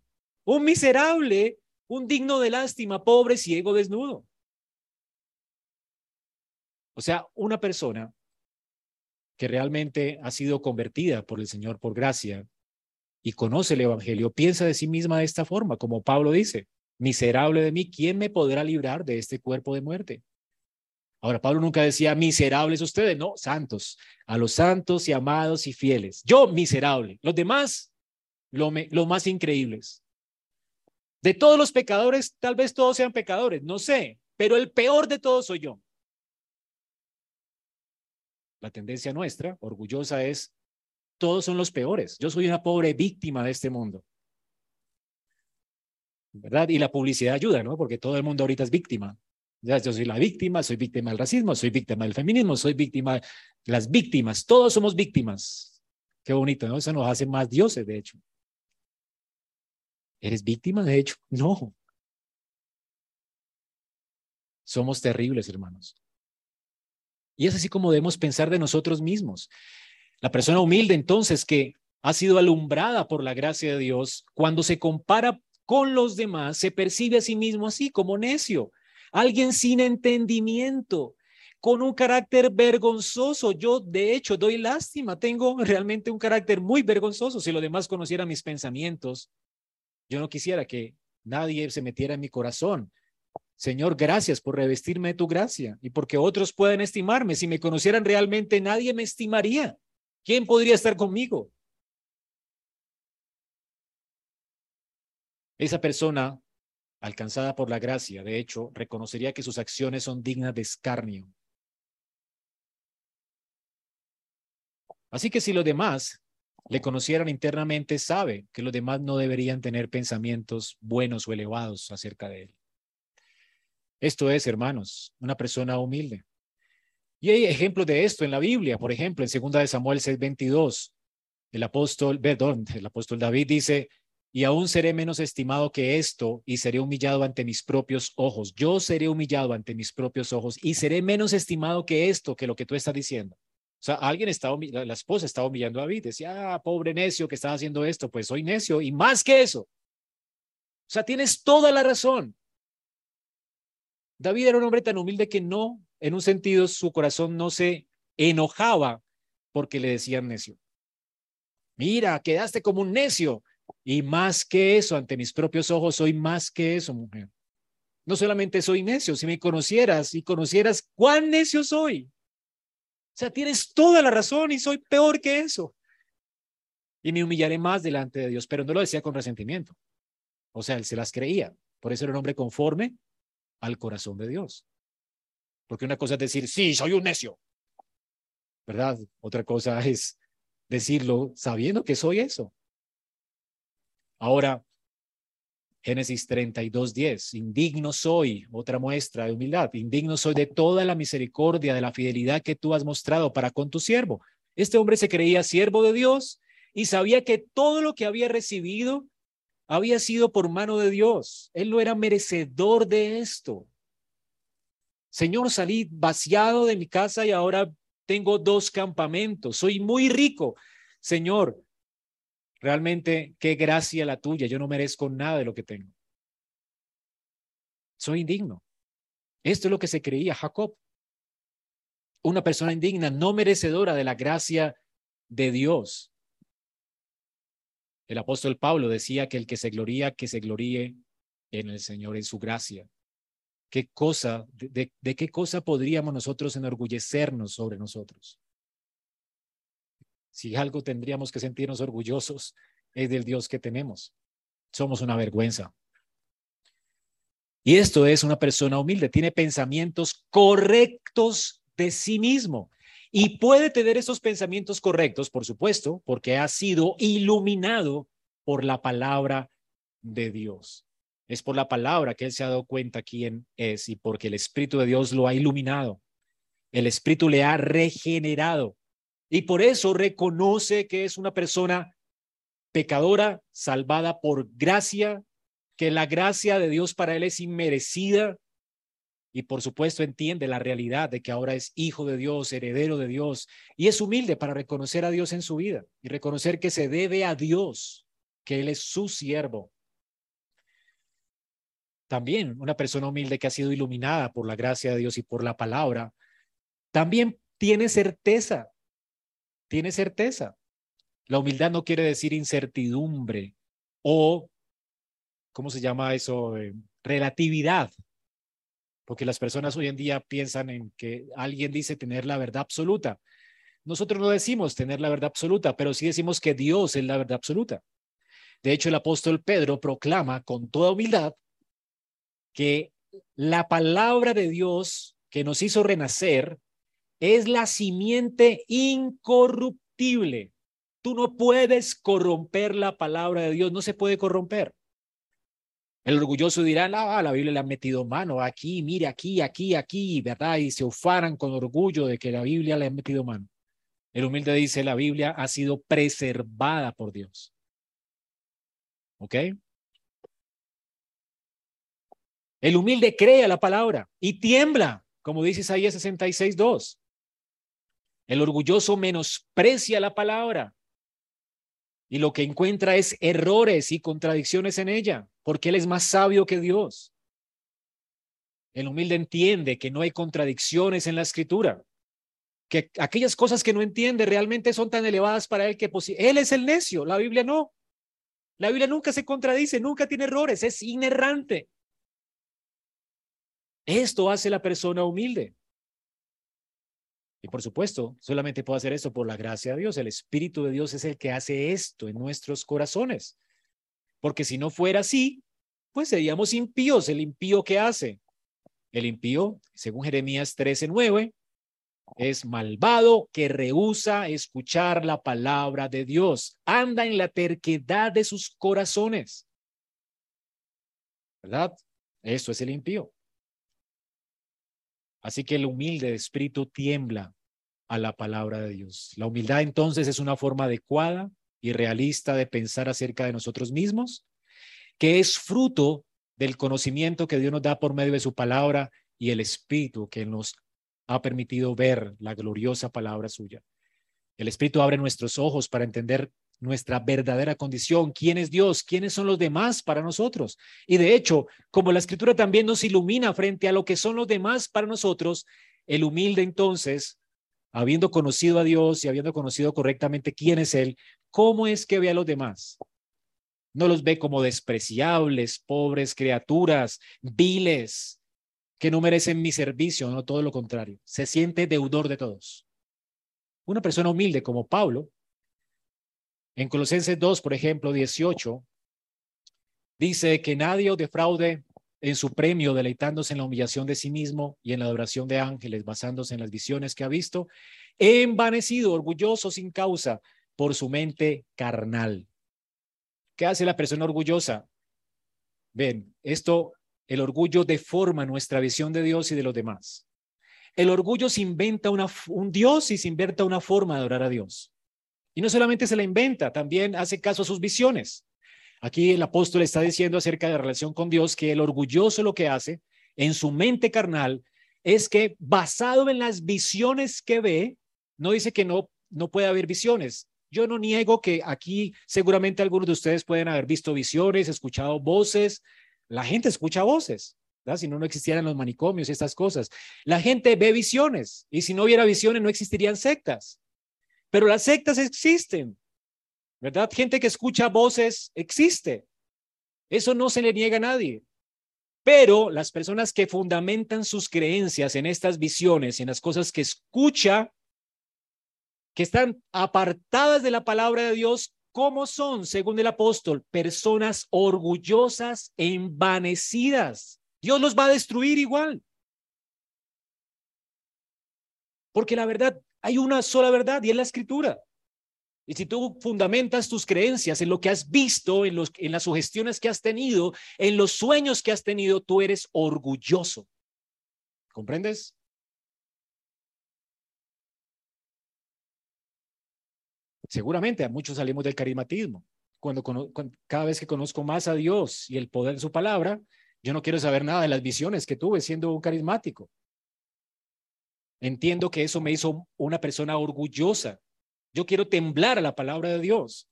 Un miserable un digno de lástima, pobre, ciego, desnudo. O sea, una persona que realmente ha sido convertida por el Señor por gracia y conoce el Evangelio, piensa de sí misma de esta forma, como Pablo dice, miserable de mí, ¿quién me podrá librar de este cuerpo de muerte? Ahora, Pablo nunca decía miserables ustedes, no, santos, a los santos y amados y fieles. Yo miserable, los demás, lo, lo más increíbles. De todos los pecadores, tal vez todos sean pecadores, no sé, pero el peor de todos soy yo. La tendencia nuestra, orgullosa, es, todos son los peores. Yo soy una pobre víctima de este mundo. ¿Verdad? Y la publicidad ayuda, ¿no? Porque todo el mundo ahorita es víctima. Yo soy la víctima, soy víctima del racismo, soy víctima del feminismo, soy víctima de las víctimas. Todos somos víctimas. Qué bonito, ¿no? Eso nos hace más dioses, de hecho. ¿Eres víctima, de hecho? *laughs* No. Somos terribles, hermanos. Y es así como debemos pensar de nosotros mismos. La persona humilde entonces que ha sido alumbrada por la gracia de Dios, cuando se compara con los demás, se percibe a sí mismo así como necio, alguien sin entendimiento, con un carácter vergonzoso. Yo, de hecho, doy lástima, tengo realmente un carácter muy vergonzoso. Si los demás conocieran mis pensamientos, yo no quisiera que nadie se metiera en mi corazón. Señor, gracias por revestirme de tu gracia y porque otros pueden estimarme. Si me conocieran realmente, nadie me estimaría. ¿Quién podría estar conmigo? Esa persona, alcanzada por la gracia, de hecho, reconocería que sus acciones son dignas de escarnio. Así que si los demás le conocieran internamente, sabe que los demás no deberían tener pensamientos buenos o elevados acerca de él. Esto es, hermanos, una persona humilde. Y hay ejemplos de esto en la Biblia. Por ejemplo, en 2 de Samuel 6:22, el apóstol, perdón, el apóstol David dice, y aún seré menos estimado que esto y seré humillado ante mis propios ojos. Yo seré humillado ante mis propios ojos y seré menos estimado que esto, que lo que tú estás diciendo. Sea, alguien estaba, la esposa estaba humillando a David, decía, ah, pobre necio que estaba haciendo esto, pues soy necio y más que eso. O sea, tienes toda la razón. David era un hombre tan humilde que no, en un sentido, su corazón no se enojaba porque le decían necio. Mira, quedaste como un necio. Y más que eso, ante mis propios ojos, soy más que eso, mujer. No solamente soy necio, si me conocieras y conocieras cuán necio soy. Sea, tienes toda la razón y soy peor que eso. Y me humillaré más delante de Dios, pero no lo decía con resentimiento. O sea, él se las creía. Por eso era un hombre conforme al corazón de Dios. Porque una cosa es decir, sí, soy un necio, ¿verdad? Otra cosa es decirlo sabiendo que soy eso. Ahora, Génesis 32, 10, indigno soy, otra muestra de humildad, indigno soy de toda la misericordia, de la fidelidad que tú has mostrado para con tu siervo. Este hombre se creía siervo de Dios y sabía que todo lo que había recibido había sido por mano de Dios. Él no era merecedor de esto. Señor, salí vaciado de mi casa y ahora tengo dos campamentos. Soy muy rico. Señor, realmente qué gracia la tuya. Yo no merezco nada de lo que tengo. Soy indigno. Esto es lo que se creía Jacob. Una persona indigna, no merecedora de la gracia de Dios. El apóstol Pablo decía que el que se gloría, que se gloríe en el Señor, en su gracia. ¿Qué cosa, de, qué cosa podríamos nosotros enorgullecernos sobre nosotros? Si algo tendríamos que sentirnos orgullosos es del Dios que tenemos. Somos una vergüenza. Y esto es una persona humilde, tiene pensamientos correctos de sí mismo. Y puede tener esos pensamientos correctos, por supuesto, porque ha sido iluminado por la palabra de Dios. Es por la palabra que él se ha dado cuenta quién es y porque el Espíritu de Dios lo ha iluminado. El Espíritu le ha regenerado y por eso reconoce que es una persona pecadora, salvada por gracia, que la gracia de Dios para él es inmerecida, y por supuesto entiende la realidad de que ahora es hijo de Dios, heredero de Dios, y es humilde para reconocer a Dios en su vida y reconocer que se debe a Dios, que Él es su siervo. también una persona humilde que ha sido iluminada por la gracia de Dios y por la palabra, también tiene certeza, tiene certeza. La humildad no quiere decir incertidumbre o, ¿cómo se llama eso? Eh, relatividad. Porque las personas hoy en día piensan en que alguien dice tener la verdad absoluta. Nosotros no decimos tener la verdad absoluta, pero sí decimos que Dios es la verdad absoluta. De hecho, el apóstol Pedro proclama con toda humildad que la palabra de Dios que nos hizo renacer es la simiente incorruptible. Tú no puedes corromper la palabra de Dios, no se puede corromper. El orgulloso dirá, ah, la Biblia le ha metido mano aquí, mire aquí, aquí, aquí, ¿verdad? Y se ufaran con orgullo de que la Biblia le ha metido mano. El humilde dice, la Biblia ha sido preservada por Dios. ¿Ok? El humilde cree a la palabra y tiembla, como dice Isaías 66, 2. El orgulloso menosprecia la palabra y lo que encuentra es errores y contradicciones en ella, porque él es más sabio que Dios. El humilde entiende que no hay contradicciones en la escritura, que aquellas cosas que no entiende realmente son tan elevadas para él que él es el necio, la Biblia no. La Biblia nunca se contradice, nunca tiene errores, es inerrante. Esto hace la persona humilde. Y por supuesto, solamente puedo hacer esto por la gracia de Dios. El Espíritu de Dios es el que hace esto en nuestros corazones. Porque si no fuera así, pues seríamos impíos. El impío que hace. El impío, según Jeremías 13:9, es malvado que rehúsa escuchar la palabra de Dios. Anda en la terquedad de sus corazones. ¿Verdad? Esto es el impío. Así que el humilde de espíritu tiembla a la palabra de Dios. La humildad entonces es una forma adecuada y realista de pensar acerca de nosotros mismos, que es fruto del conocimiento que Dios nos da por medio de su palabra y el espíritu que nos ha permitido ver la gloriosa palabra suya. El espíritu abre nuestros ojos para entender nuestra verdadera condición, quién es Dios, quiénes son los demás para nosotros. Y de hecho, como la escritura también nos ilumina frente a lo que son los demás para nosotros, el humilde entonces, habiendo conocido a Dios y habiendo conocido correctamente quién es Él, ¿cómo es que ve a los demás? No los ve como despreciables, pobres criaturas, viles, que no merecen mi servicio, no todo lo contrario. Se siente deudor de todos. Una persona humilde como Pablo en Colosenses 2, por ejemplo, 18, dice que nadie defraude en su premio, deleitándose en la humillación de sí mismo y en la adoración de ángeles, basándose en las visiones que ha visto, envanecido, orgulloso sin causa por su mente carnal. ¿Qué hace la persona orgullosa? Ven, esto, el orgullo deforma nuestra visión de Dios y de los demás. El orgullo se inventa un Dios y se inventa una forma de adorar a Dios. Y no solamente se la inventa, también hace caso a sus visiones. Aquí el apóstol está diciendo acerca de la relación con Dios que el orgulloso lo que hace en su mente carnal es que basado en las visiones que ve, no dice que no, no puede haber visiones. Yo no niego que aquí seguramente algunos de ustedes pueden haber visto visiones, escuchado voces. La gente escucha voces, ¿verdad? si no, no existieran los manicomios y estas cosas. La gente ve visiones y si no hubiera visiones no existirían sectas. Pero las sectas existen, ¿verdad? Gente que escucha voces existe. Eso no se le niega a nadie. Pero las personas que fundamentan sus creencias en estas visiones, en las cosas que escucha, que están apartadas de la palabra de Dios, ¿cómo son, según el apóstol? Personas orgullosas, envanecidas. Dios los va a destruir igual. Porque la verdad, hay una sola verdad y es la escritura. Y si tú fundamentas tus creencias en lo que has visto, en, los, en las sugestiones que has tenido, en los sueños que has tenido, tú eres orgulloso. ¿Comprendes? Seguramente a muchos salimos del carismatismo. Cuando, cada vez que conozco más a Dios y el poder de su palabra, yo no quiero saber nada de las visiones que tuve siendo un carismático. Entiendo que eso me hizo una persona orgullosa. Yo quiero temblar a la palabra de Dios.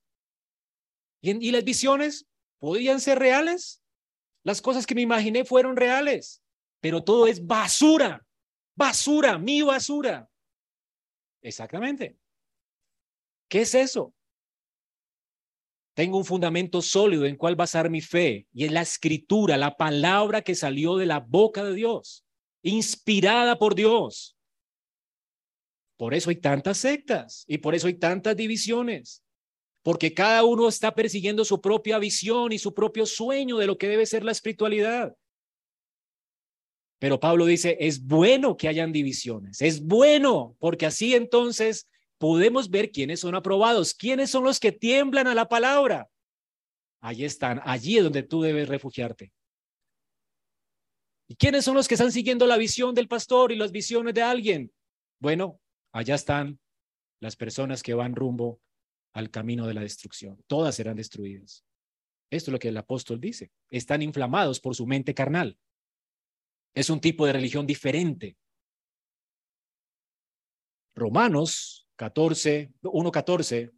¿Y, las visiones podrían ser reales? Las cosas que me imaginé fueron reales, pero todo es basura, basura, mi basura. Exactamente. ¿Qué es eso? Tengo un fundamento sólido en cuál basar mi fe y es la escritura, la palabra que salió de la boca de Dios, inspirada por Dios. Por eso hay tantas sectas y por eso hay tantas divisiones, porque cada uno está persiguiendo su propia visión y su propio sueño de lo que debe ser la espiritualidad. Pero Pablo dice, es bueno que hayan divisiones, es bueno, porque así entonces podemos ver quiénes son aprobados, quiénes son los que tiemblan a la palabra. Allí están, allí es donde tú debes refugiarte. ¿Y quiénes son los que están siguiendo la visión del pastor y las visiones de alguien? Bueno, allá están las personas que van rumbo al camino de la destrucción. Todas serán destruidas. Esto es lo que el apóstol dice. Están inflamados por su mente carnal. Es un tipo de religión diferente. Romanos 14, 1.14,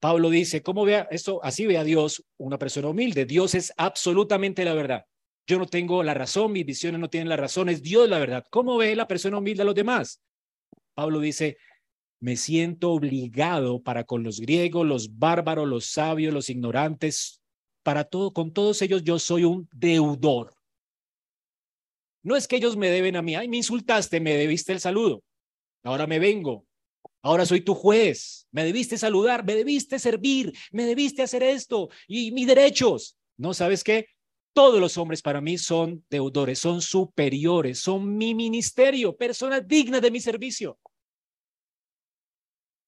Pablo dice, ¿cómo vea esto? Así ve a Dios una persona humilde. Dios es absolutamente la verdad. Yo no tengo la razón, mis visiones no tienen la razón, es Dios la verdad. ¿Cómo ve la persona humilde a los demás? Pablo dice, me siento obligado para con los griegos, los bárbaros, los sabios, los ignorantes, para todo, con todos ellos yo soy un deudor. No es que ellos me deben a mí, ay, me insultaste, me debiste el saludo. Ahora me vengo, Ahora soy tu juez. Me debiste saludar, me debiste servir, me debiste hacer esto y mis derechos. No, ¿sabes qué? Todos los hombres para mí son deudores, son superiores, son mi ministerio, personas dignas de mi servicio.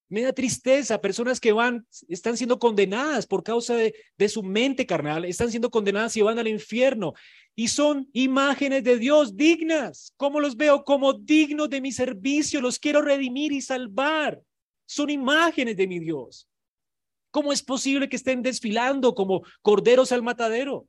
Me da tristeza, personas que van, están siendo condenadas por causa de, su mente carnal, están siendo condenadas y van al infierno. Y son imágenes de Dios dignas. ¿Cómo los veo? Como dignos de mi servicio. Los quiero redimir y salvar. Son imágenes de mi Dios. ¿Cómo es posible que estén desfilando como corderos al matadero?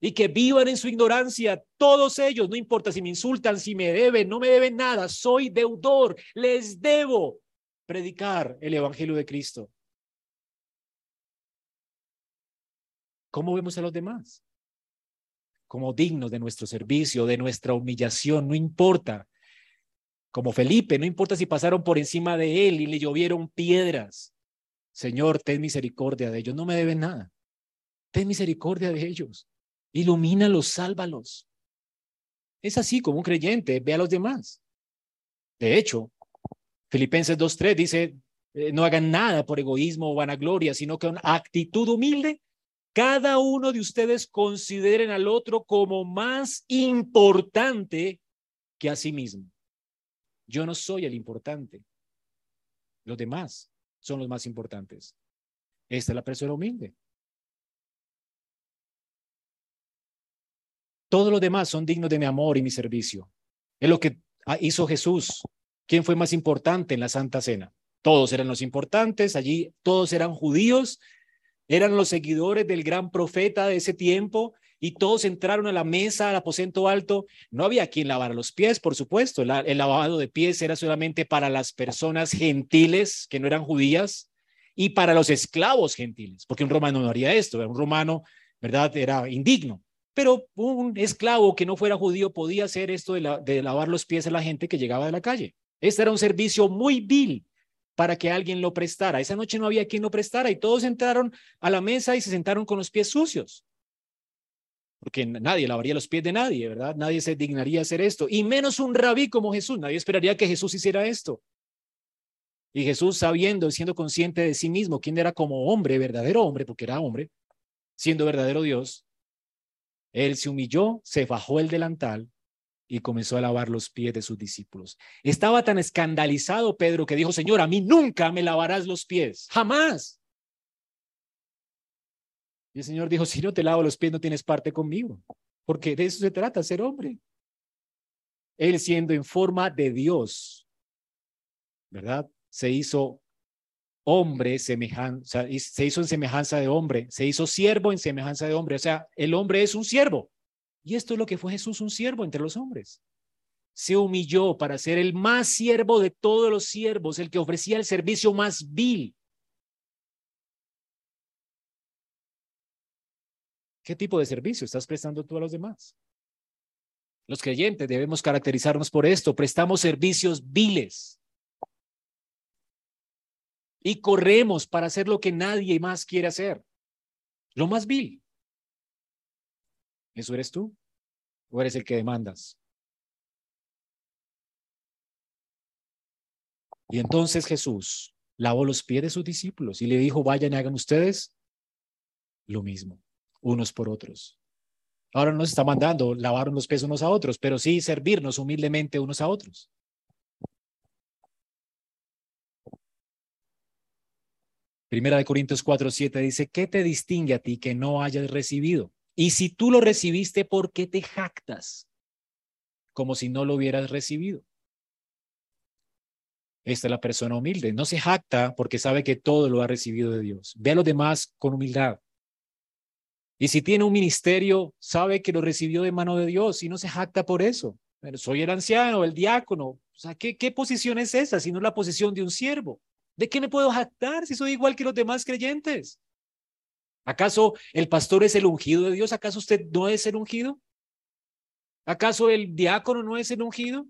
Y que vivan en su ignorancia, todos ellos, no importa si me insultan, si me deben, no me deben nada, soy deudor, les debo, predicar el Evangelio de Cristo. ¿Cómo vemos a los demás? Como dignos de nuestro servicio, de nuestra humillación, no importa. Como Felipe, no importa si pasaron por encima de él y le llovieron piedras. Señor, ten misericordia de ellos, no me deben nada. Ten misericordia de ellos. Ilumínalos, sálvalos. Es así como un creyente ve a los demás. De hecho, Filipenses 2.3 dice, eh, no hagan nada por egoísmo o vanagloria, sino que con actitud humilde, cada uno de ustedes consideren al otro como más importante que a sí mismo. Yo no soy el importante. Los demás son los más importantes. Esta es la persona humilde. Todos los demás son dignos de mi amor y mi servicio. Es lo que hizo Jesús. ¿Quién fue más importante en la Santa Cena? Todos eran los importantes, allí todos eran judíos, eran los seguidores del gran profeta de ese tiempo y todos entraron a la mesa, al aposento alto. No había quien lavara los pies, por supuesto. El, lavado de pies era solamente para las personas gentiles que no eran judías y para los esclavos gentiles, porque un romano no haría esto. Un romano, ¿verdad? Era indigno. Pero un esclavo que no fuera judío podía hacer esto de, lavar los pies a la gente que llegaba de la calle. Este era un servicio muy vil para que alguien lo prestara. Esa noche no había quien lo prestara y todos entraron a la mesa y se sentaron con los pies sucios. Porque nadie lavaría los pies de nadie, ¿verdad? Nadie se dignaría hacer esto. Y menos un rabí como Jesús. Nadie esperaría que Jesús hiciera esto. Y Jesús, sabiendo, siendo consciente de sí mismo, quién era como hombre, verdadero hombre, porque era hombre, siendo verdadero Dios, él se humilló, se bajó el delantal y comenzó a lavar los pies de sus discípulos. Estaba tan escandalizado Pedro que dijo, Señor, a mí nunca me lavarás los pies, jamás. Y el Señor dijo, si no te lavo los pies no tienes parte conmigo, porque de eso se trata, ser hombre. Él siendo en forma de Dios, ¿verdad? Se hizo hombre semejanza, se hizo en semejanza de hombre, se hizo siervo en semejanza de hombre, o sea, el hombre es un siervo. Y esto es lo que fue Jesús, un siervo entre los hombres. Se humilló para ser el más siervo de todos los siervos, el que ofrecía el servicio más vil. ¿Qué tipo de servicio estás prestando tú a los demás? Los creyentes debemos caracterizarnos por esto. Prestamos servicios viles. Y corremos para hacer lo que nadie más quiere hacer. Lo más vil. ¿Eso eres tú? ¿O eres el que demandas? Y entonces Jesús lavó los pies de sus discípulos y le dijo, vayan y hagan ustedes lo mismo, unos por otros. Ahora no nos está mandando lavar los pies unos a otros, pero sí servirnos humildemente unos a otros. Primera de Corintios 4, 7 dice, ¿qué te distingue a ti que no hayas recibido? Y si tú lo recibiste, ¿por qué te jactas? Como si no lo hubieras recibido. Esta es la persona humilde. No se jacta porque sabe que todo lo ha recibido de Dios. Ve a los demás con humildad. Y si tiene un ministerio, sabe que lo recibió de mano de Dios y no se jacta por eso. Pero soy el anciano, el diácono. O sea, ¿qué, ¿qué posición es esa si no es la posición de un siervo? ¿De qué me puedo jactar si soy igual que los demás creyentes? ¿Acaso el pastor es el ungido de Dios? ¿Acaso usted no es el ungido? ¿Acaso el diácono no es el ungido?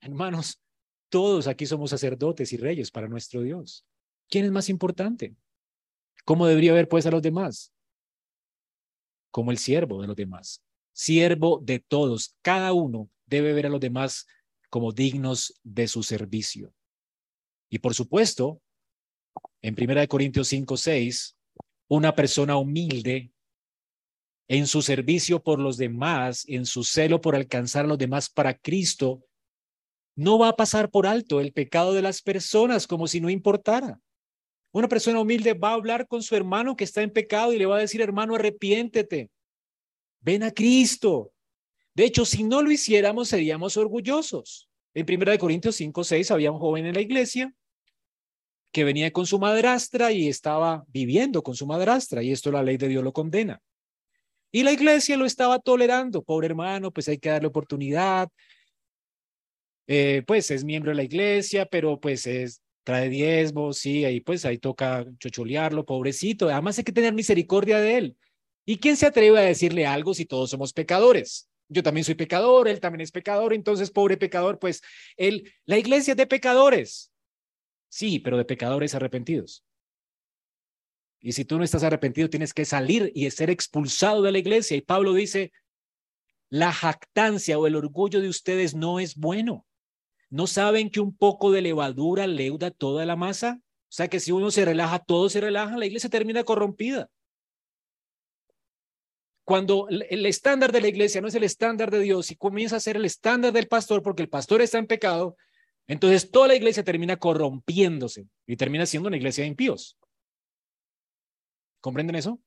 Hermanos, todos aquí somos sacerdotes y reyes para nuestro Dios. ¿Quién es más importante? ¿Cómo debería ver pues a los demás? Como el siervo de los demás. Siervo de todos. Cada uno debe ver a los demás como dignos de su servicio. Y por supuesto, en 1 Corintios 5, 6, una persona humilde en su servicio por los demás, en su celo por alcanzar a los demás para Cristo, no va a pasar por alto el pecado de las personas como si no importara. Una persona humilde va a hablar con su hermano que está en pecado y le va a decir, hermano, arrepiéntete. Ven a Cristo. De hecho, si no lo hiciéramos, seríamos orgullosos. En 1 Corintios 5, 6 había un joven en la iglesia que venía con su madrastra y estaba viviendo con su madrastra y esto la ley de Dios lo condena. Y la iglesia lo estaba tolerando. Pobre hermano, pues hay que darle oportunidad. Eh, pues es miembro de la iglesia, pero pues es, trae diezmos, sí, ahí pues ahí toca chocholearlo, pobrecito. Además hay que tener misericordia de él. ¿Y quién se atreve a decirle algo si todos somos pecadores? Yo también soy pecador, él también es pecador, entonces pobre pecador, pues él, la iglesia es de pecadores. Sí, pero de pecadores arrepentidos. Y si tú no estás arrepentido, tienes que salir y ser expulsado de la iglesia. Y Pablo dice, la jactancia o el orgullo de ustedes no es bueno. ¿No saben que un poco de levadura leuda toda la masa? O sea que si uno se relaja, todo se relaja, la iglesia termina corrompida. Cuando el estándar de la iglesia no es el estándar de Dios y comienza a ser el estándar del pastor porque el pastor está en pecado, entonces toda la iglesia termina corrompiéndose y termina siendo una iglesia de impíos. ¿Comprenden eso?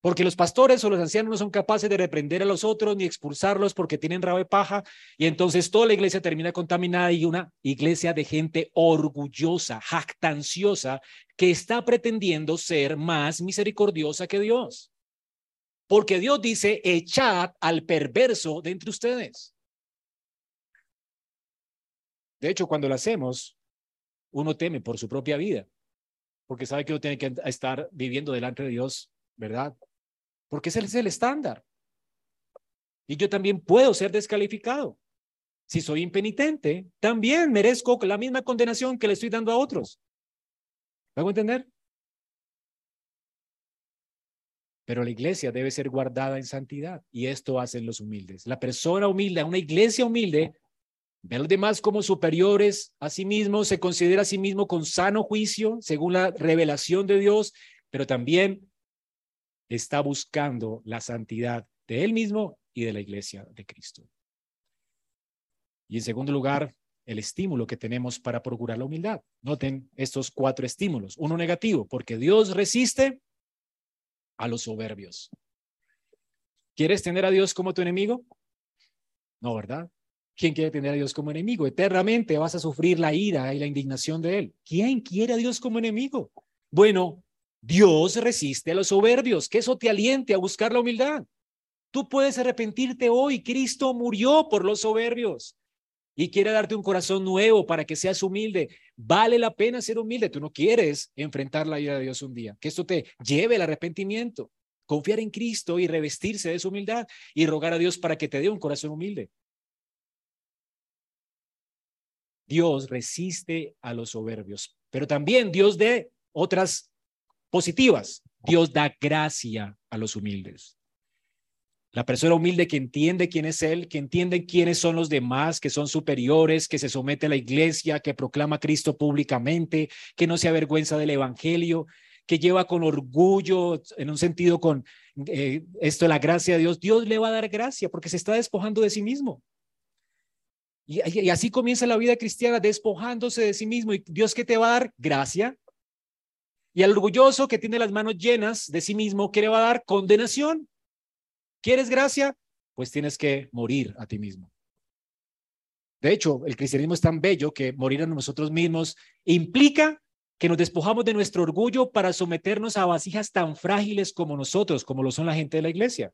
Porque los pastores o los ancianos no son capaces de reprender a los otros ni expulsarlos porque tienen rabo de paja y entonces toda la iglesia termina contaminada y una iglesia de gente orgullosa, jactanciosa, que está pretendiendo ser más misericordiosa que Dios. Porque Dios dice, echad al perverso de entre ustedes. De hecho, cuando lo hacemos, uno teme por su propia vida, porque sabe que uno tiene que estar viviendo delante de Dios, ¿verdad? porque ese es el estándar. Y yo también puedo ser descalificado. Si soy impenitente, también merezco la misma condenación que le estoy dando a otros. ¿Me hago entender? Pero la iglesia debe ser guardada en santidad y esto hacen los humildes. La persona humilde, una iglesia humilde, ve a los demás como superiores a sí mismo, se considera a sí mismo con sano juicio, según la revelación de Dios, pero también está buscando la santidad de él mismo y de la iglesia de Cristo. Y en segundo lugar, el estímulo que tenemos para procurar la humildad. Noten estos cuatro estímulos. Uno negativo, porque Dios resiste a los soberbios. ¿Quieres tener a Dios como tu enemigo? No, ¿verdad? ¿Quién quiere tener a Dios como enemigo? Eternamente vas a sufrir la ira y la indignación de Él. ¿Quién quiere a Dios como enemigo? Bueno, Dios resiste a los soberbios, que eso te aliente a buscar la humildad. Tú puedes arrepentirte hoy. Cristo murió por los soberbios. Y quiere darte un corazón nuevo para que seas humilde. Vale la pena ser humilde. Tú no quieres enfrentar la vida de Dios un día. Que esto te lleve al arrepentimiento. Confiar en Cristo y revestirse de su humildad y rogar a Dios para que te dé un corazón humilde. Dios resiste a los soberbios, pero también Dios de otras positivas. Dios da gracia a los humildes. La persona humilde que entiende quién es Él, que entiende quiénes son los demás, que son superiores, que se somete a la iglesia, que proclama Cristo públicamente, que no se avergüenza del Evangelio, que lleva con orgullo, en un sentido con eh, esto, la gracia de Dios, Dios le va a dar gracia porque se está despojando de sí mismo. Y, así comienza la vida cristiana, despojándose de sí mismo. ¿Y Dios qué te va a dar? Gracia. Y al orgulloso que tiene las manos llenas de sí mismo, ¿qué le va a dar? Condenación. ¿Quieres gracia? Pues tienes que morir a ti mismo. De hecho, el cristianismo es tan bello que morir a nosotros mismos implica que nos despojamos de nuestro orgullo para someternos a vasijas tan frágiles como nosotros, como lo son la gente de la iglesia.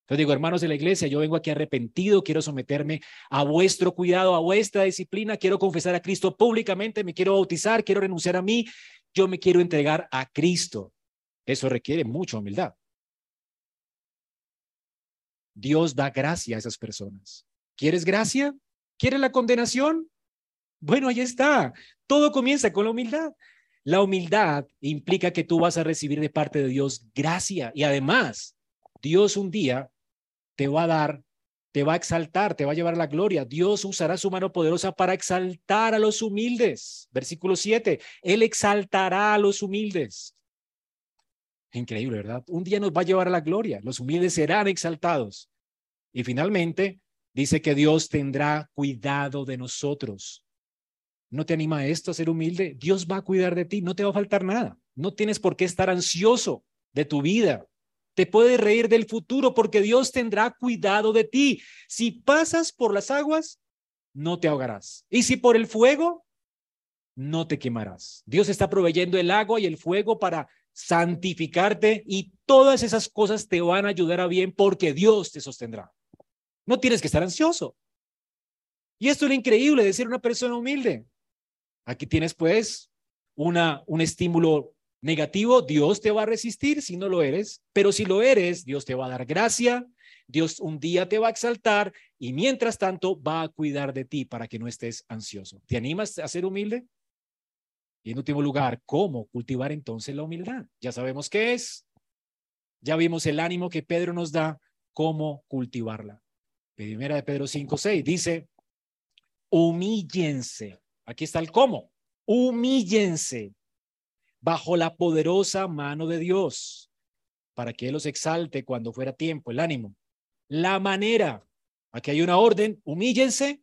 Entonces digo, hermanos de la iglesia, yo vengo aquí arrepentido, quiero someterme a vuestro cuidado, a vuestra disciplina, quiero confesar a Cristo públicamente, me quiero bautizar, quiero renunciar a mí, yo me quiero entregar a Cristo. Eso requiere mucha humildad. Dios da gracia a esas personas. ¿Quieres gracia? ¿Quieres la condenación? Bueno, ahí está. Todo comienza con la humildad. La humildad implica que tú vas a recibir de parte de Dios gracia y además Dios un día te va a dar, te va a exaltar, te va a llevar la gloria. Dios usará su mano poderosa para exaltar a los humildes. Versículo 7, Él exaltará a los humildes. Increíble, ¿verdad? Un día nos va a llevar a la gloria. Los humildes serán exaltados. Y finalmente, dice que Dios tendrá cuidado de nosotros. ¿No te anima esto a ser humilde? Dios va a cuidar de ti, no te va a faltar nada. No tienes por qué estar ansioso de tu vida. Te puedes reír del futuro porque Dios tendrá cuidado de ti. Si pasas por las aguas, no te ahogarás. Y si por el fuego, no te quemarás. Dios está proveyendo el agua y el fuego para santificarte y todas esas cosas te van a ayudar a bien porque Dios te sostendrá. No tienes que estar ansioso. Y esto es lo increíble de ser una persona humilde. Aquí tienes pues una, un estímulo negativo, Dios te va a resistir si no lo eres, pero si lo eres, Dios te va a dar gracia, Dios un día te va a exaltar y mientras tanto va a cuidar de ti para que no estés ansioso. ¿Te animas a ser humilde? Y en último lugar, ¿cómo cultivar entonces la humildad? Ya sabemos qué es. Ya vimos el ánimo que Pedro nos da, cómo cultivarla. Primera de Pedro 5, 6 dice, humíllense. Aquí está el cómo. Humíllense bajo la poderosa mano de Dios para que Él los exalte cuando fuera tiempo, el ánimo. La manera, aquí hay una orden, humíllense,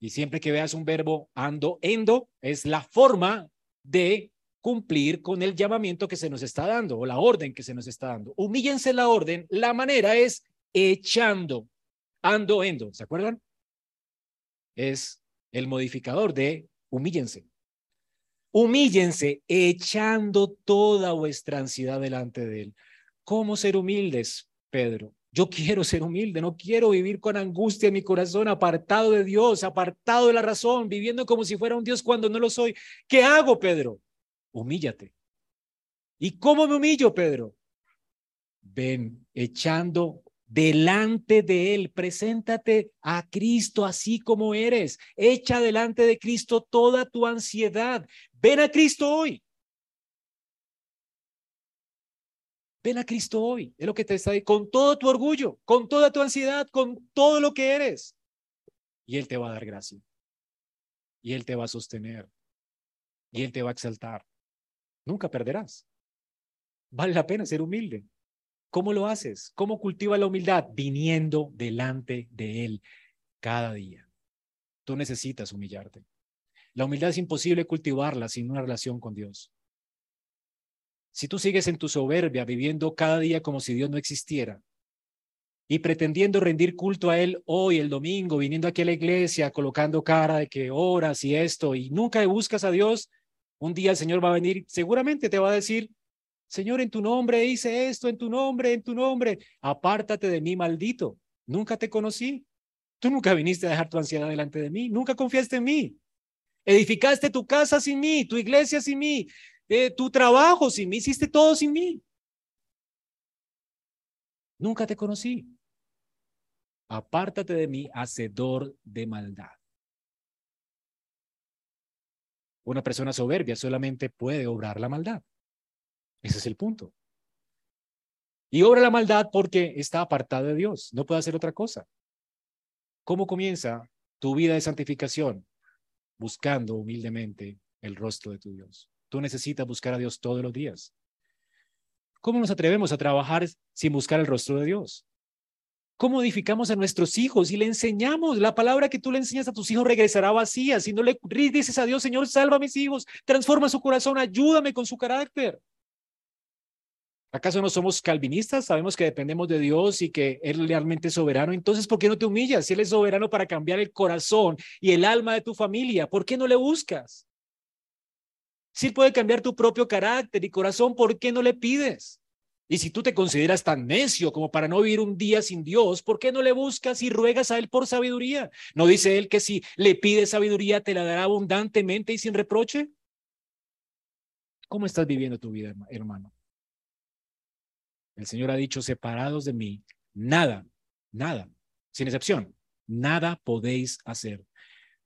y siempre que veas un verbo ando, endo, es la forma de cumplir con el llamamiento que se nos está dando o la orden que se nos está dando. Humíllense la orden, la manera es echando, ando, endo, ¿se acuerdan? Es el modificador de humíllense. Humíllense echando toda vuestra ansiedad delante de Él. ¿Cómo ser humildes, Pedro? Yo quiero ser humilde, no quiero vivir con angustia en mi corazón, apartado de Dios, apartado de la razón, viviendo como si fuera un Dios cuando no lo soy. ¿Qué hago, Pedro? Humíllate. ¿Y cómo me humillo, Pedro? Ven echando delante de Él, preséntate a Cristo así como eres. Echa delante de Cristo toda tu ansiedad. Ven a Cristo hoy. Ven a Cristo hoy. Es lo que te está diciendo. Con todo tu orgullo, con toda tu ansiedad, con todo lo que eres. Y Él te va a dar gracia. Y Él te va a sostener. Y Él te va a exaltar. Nunca perderás. Vale la pena ser humilde. ¿Cómo lo haces? ¿Cómo cultiva la humildad? Viniendo delante de Él cada día. Tú necesitas humillarte. La humildad es imposible cultivarla sin una relación con Dios. Si tú sigues en tu soberbia, viviendo cada día como si Dios no existiera y pretendiendo rendir culto a Él hoy, el domingo, viniendo aquí a la iglesia, colocando cara de que oras y esto, y nunca buscas a Dios, un día el Señor va a venir, seguramente te va a decir, Señor, en tu nombre hice esto, en tu nombre, en tu nombre. Apártate de mí, maldito. Nunca te conocí. Tú nunca viniste a dejar tu ansiedad delante de mí, nunca confiaste en mí. Edificaste tu casa sin mí, tu iglesia sin mí, eh, tu trabajo sin mí, hiciste todo sin mí. Nunca te conocí. Apártate de mí, hacedor de maldad. Una persona soberbia solamente puede obrar la maldad. Ese es el punto. Y obra la maldad porque está apartado de Dios, no puede hacer otra cosa. ¿Cómo comienza tu vida de santificación? Buscando humildemente el rostro de tu Dios. Tú necesitas buscar a Dios todos los días. ¿Cómo nos atrevemos a trabajar sin buscar el rostro de Dios? ¿Cómo edificamos a nuestros hijos y le enseñamos? La palabra que tú le enseñas a tus hijos regresará vacía. Si no le dices a Dios, Señor, salva a mis hijos, transforma su corazón, ayúdame con su carácter. ¿Acaso no somos calvinistas? Sabemos que dependemos de Dios y que Él realmente es soberano. Entonces, ¿por qué no te humillas? Si Él es soberano para cambiar el corazón y el alma de tu familia, ¿por qué no le buscas? Si Él puede cambiar tu propio carácter y corazón, ¿por qué no le pides? Y si tú te consideras tan necio como para no vivir un día sin Dios, ¿por qué no le buscas y ruegas a Él por sabiduría? ¿No dice Él que si le pides sabiduría te la dará abundantemente y sin reproche? ¿Cómo estás viviendo tu vida, hermano? El Señor ha dicho, separados de mí, nada, nada, sin excepción, nada podéis hacer.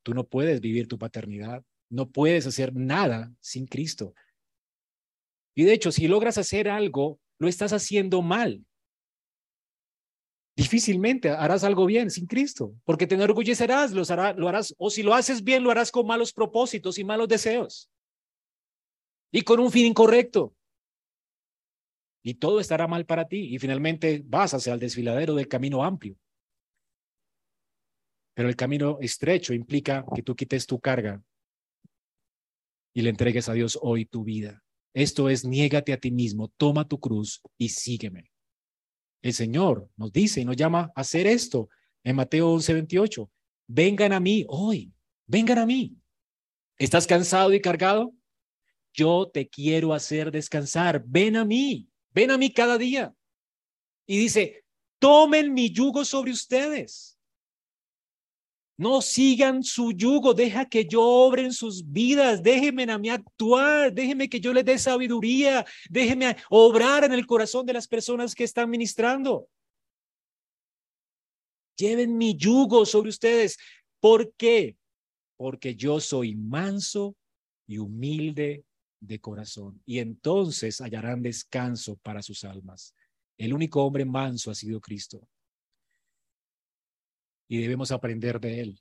Tú no puedes vivir tu paternidad, no puedes hacer nada sin Cristo. Y de hecho, si logras hacer algo, lo estás haciendo mal. Difícilmente harás algo bien sin Cristo, porque te enorgullecerás, lo harás, o si lo haces bien, lo harás con malos propósitos y malos deseos. Y con un fin incorrecto y todo estará mal para ti y finalmente vas hacia el desfiladero del camino amplio. Pero el camino estrecho implica que tú quites tu carga y le entregues a Dios hoy tu vida. Esto es, niégate a ti mismo, toma tu cruz y sígueme. El Señor nos dice y nos llama a hacer esto en Mateo 11, 28. Vengan a mí hoy, vengan a mí. ¿Estás cansado y cargado? Yo te quiero hacer descansar. Ven a mí. Ven a mí cada día. Y dice, tomen mi yugo sobre ustedes. No sigan su yugo, deja que yo obre en sus vidas, déjenme a mí actuar, déjenme que yo les dé sabiduría, déjenme obrar en el corazón de las personas que están ministrando. Lleven mi yugo sobre ustedes. ¿Por qué? Porque yo soy manso y humilde de corazón, y entonces hallarán descanso para sus almas. El único hombre manso ha sido Cristo. Y debemos aprender de él.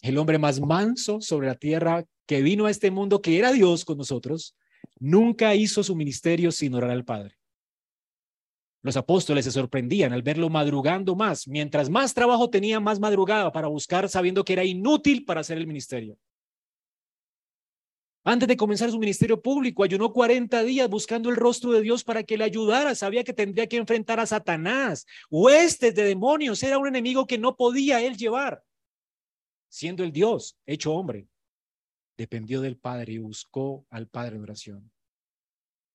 El hombre más manso sobre la tierra que vino a este mundo, que era Dios con nosotros, nunca hizo su ministerio sin orar al Padre. Los apóstoles se sorprendían al verlo madrugando más. Mientras más trabajo tenía, más madrugada para buscar, sabiendo que era inútil para hacer el ministerio. Antes de comenzar su ministerio público, ayunó 40 días buscando el rostro de Dios para que le ayudara. Sabía que tendría que enfrentar a Satanás, huestes de demonios. Era un enemigo que no podía él llevar. Siendo el Dios hecho hombre, dependió del Padre y buscó al Padre en oración.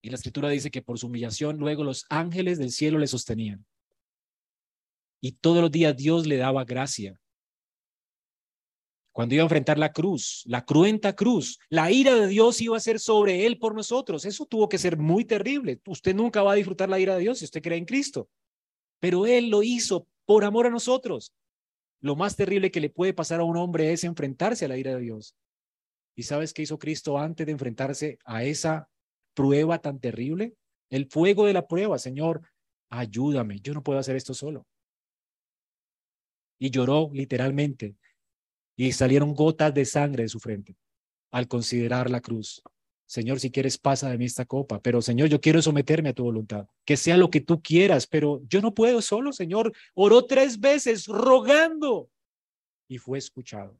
Y la escritura dice que por su humillación luego los ángeles del cielo le sostenían. Y todos los días Dios le daba gracia cuando iba a enfrentar la cruz, la cruenta cruz, la ira de Dios iba a ser sobre él por nosotros. Eso tuvo que ser muy terrible. Usted nunca va a disfrutar la ira de Dios si usted cree en Cristo. Pero él lo hizo por amor a nosotros. Lo más terrible que le puede pasar a un hombre es enfrentarse a la ira de Dios. ¿Y sabes qué hizo Cristo antes de enfrentarse a esa prueba tan terrible? El fuego de la prueba, Señor, ayúdame, yo no puedo hacer esto solo. Y lloró literalmente y salieron gotas de sangre de su frente al considerar la cruz. Señor, si quieres, pasa de mí esta copa, pero Señor, yo quiero someterme a tu voluntad, que sea lo que tú quieras, pero yo no puedo solo, Señor. Oró tres veces rogando y fue escuchado.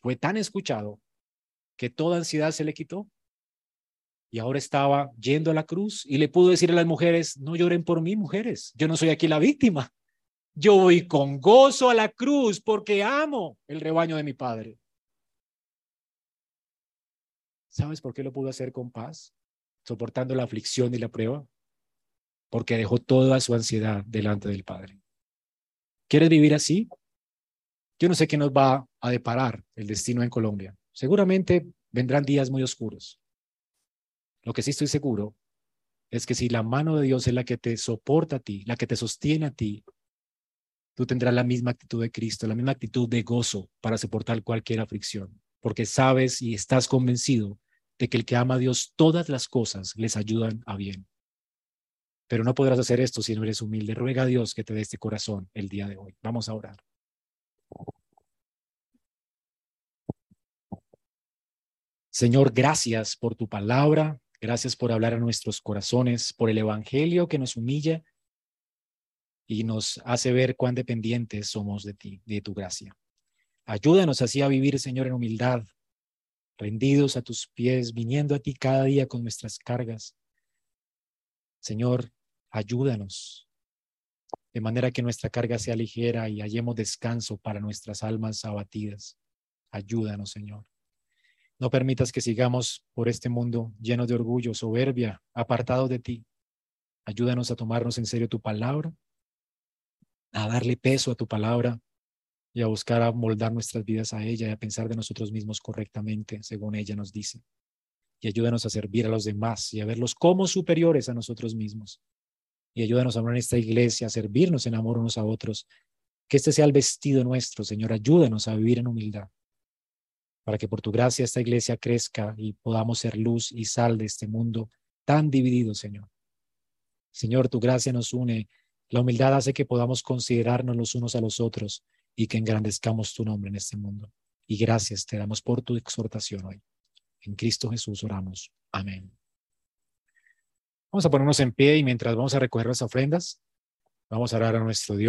Fue tan escuchado que toda ansiedad se le quitó. Y ahora estaba yendo a la cruz y le pudo decir a las mujeres, no lloren por mí, mujeres, yo no soy aquí la víctima. Yo voy con gozo a la cruz porque amo el rebaño de mi Padre. ¿Sabes por qué lo pudo hacer con paz? Soportando la aflicción y la prueba. Porque dejó toda su ansiedad delante del Padre. ¿Quieres vivir así? Yo no sé qué nos va a deparar el destino en Colombia. Seguramente vendrán días muy oscuros. Lo que sí estoy seguro es que si la mano de Dios es la que te soporta a ti, la que te sostiene a ti, tú tendrás la misma actitud de Cristo, la misma actitud de gozo para soportar cualquier aflicción, porque sabes y estás convencido de que el que ama a Dios, todas las cosas les ayudan a bien. Pero no podrás hacer esto si no eres humilde. Ruega a Dios que te dé este corazón el día de hoy. Vamos a orar. Señor, gracias por tu palabra, gracias por hablar a nuestros corazones, por el Evangelio que nos humilla y nos hace ver cuán dependientes somos de ti, de tu gracia. Ayúdanos así a vivir, Señor, en humildad, rendidos a tus pies, viniendo a ti cada día con nuestras cargas. Señor, ayúdanos de manera que nuestra carga sea ligera y hallemos descanso para nuestras almas abatidas. Ayúdanos, Señor. No permitas que sigamos por este mundo lleno de orgullo, soberbia, apartados de ti. Ayúdanos a tomarnos en serio tu palabra, a darle peso a tu palabra y a buscar a moldar nuestras vidas a ella y a pensar de nosotros mismos correctamente, según ella nos dice. Y ayúdanos a servir a los demás y a verlos como superiores a nosotros mismos. Y ayúdanos a en esta iglesia, a servirnos en amor unos a otros. Que este sea el vestido nuestro, Señor. Ayúdanos a vivir en humildad para que por tu gracia esta iglesia crezca y podamos ser luz y sal de este mundo tan dividido, Señor. Señor, tu gracia nos une. La humildad hace que podamos considerarnos los unos a los otros y que engrandezcamos tu nombre en este mundo. Y gracias te damos por tu exhortación hoy. En Cristo Jesús oramos. Amén. Vamos a ponernos en pie y mientras vamos a recoger las ofrendas, vamos a orar a nuestro Dios.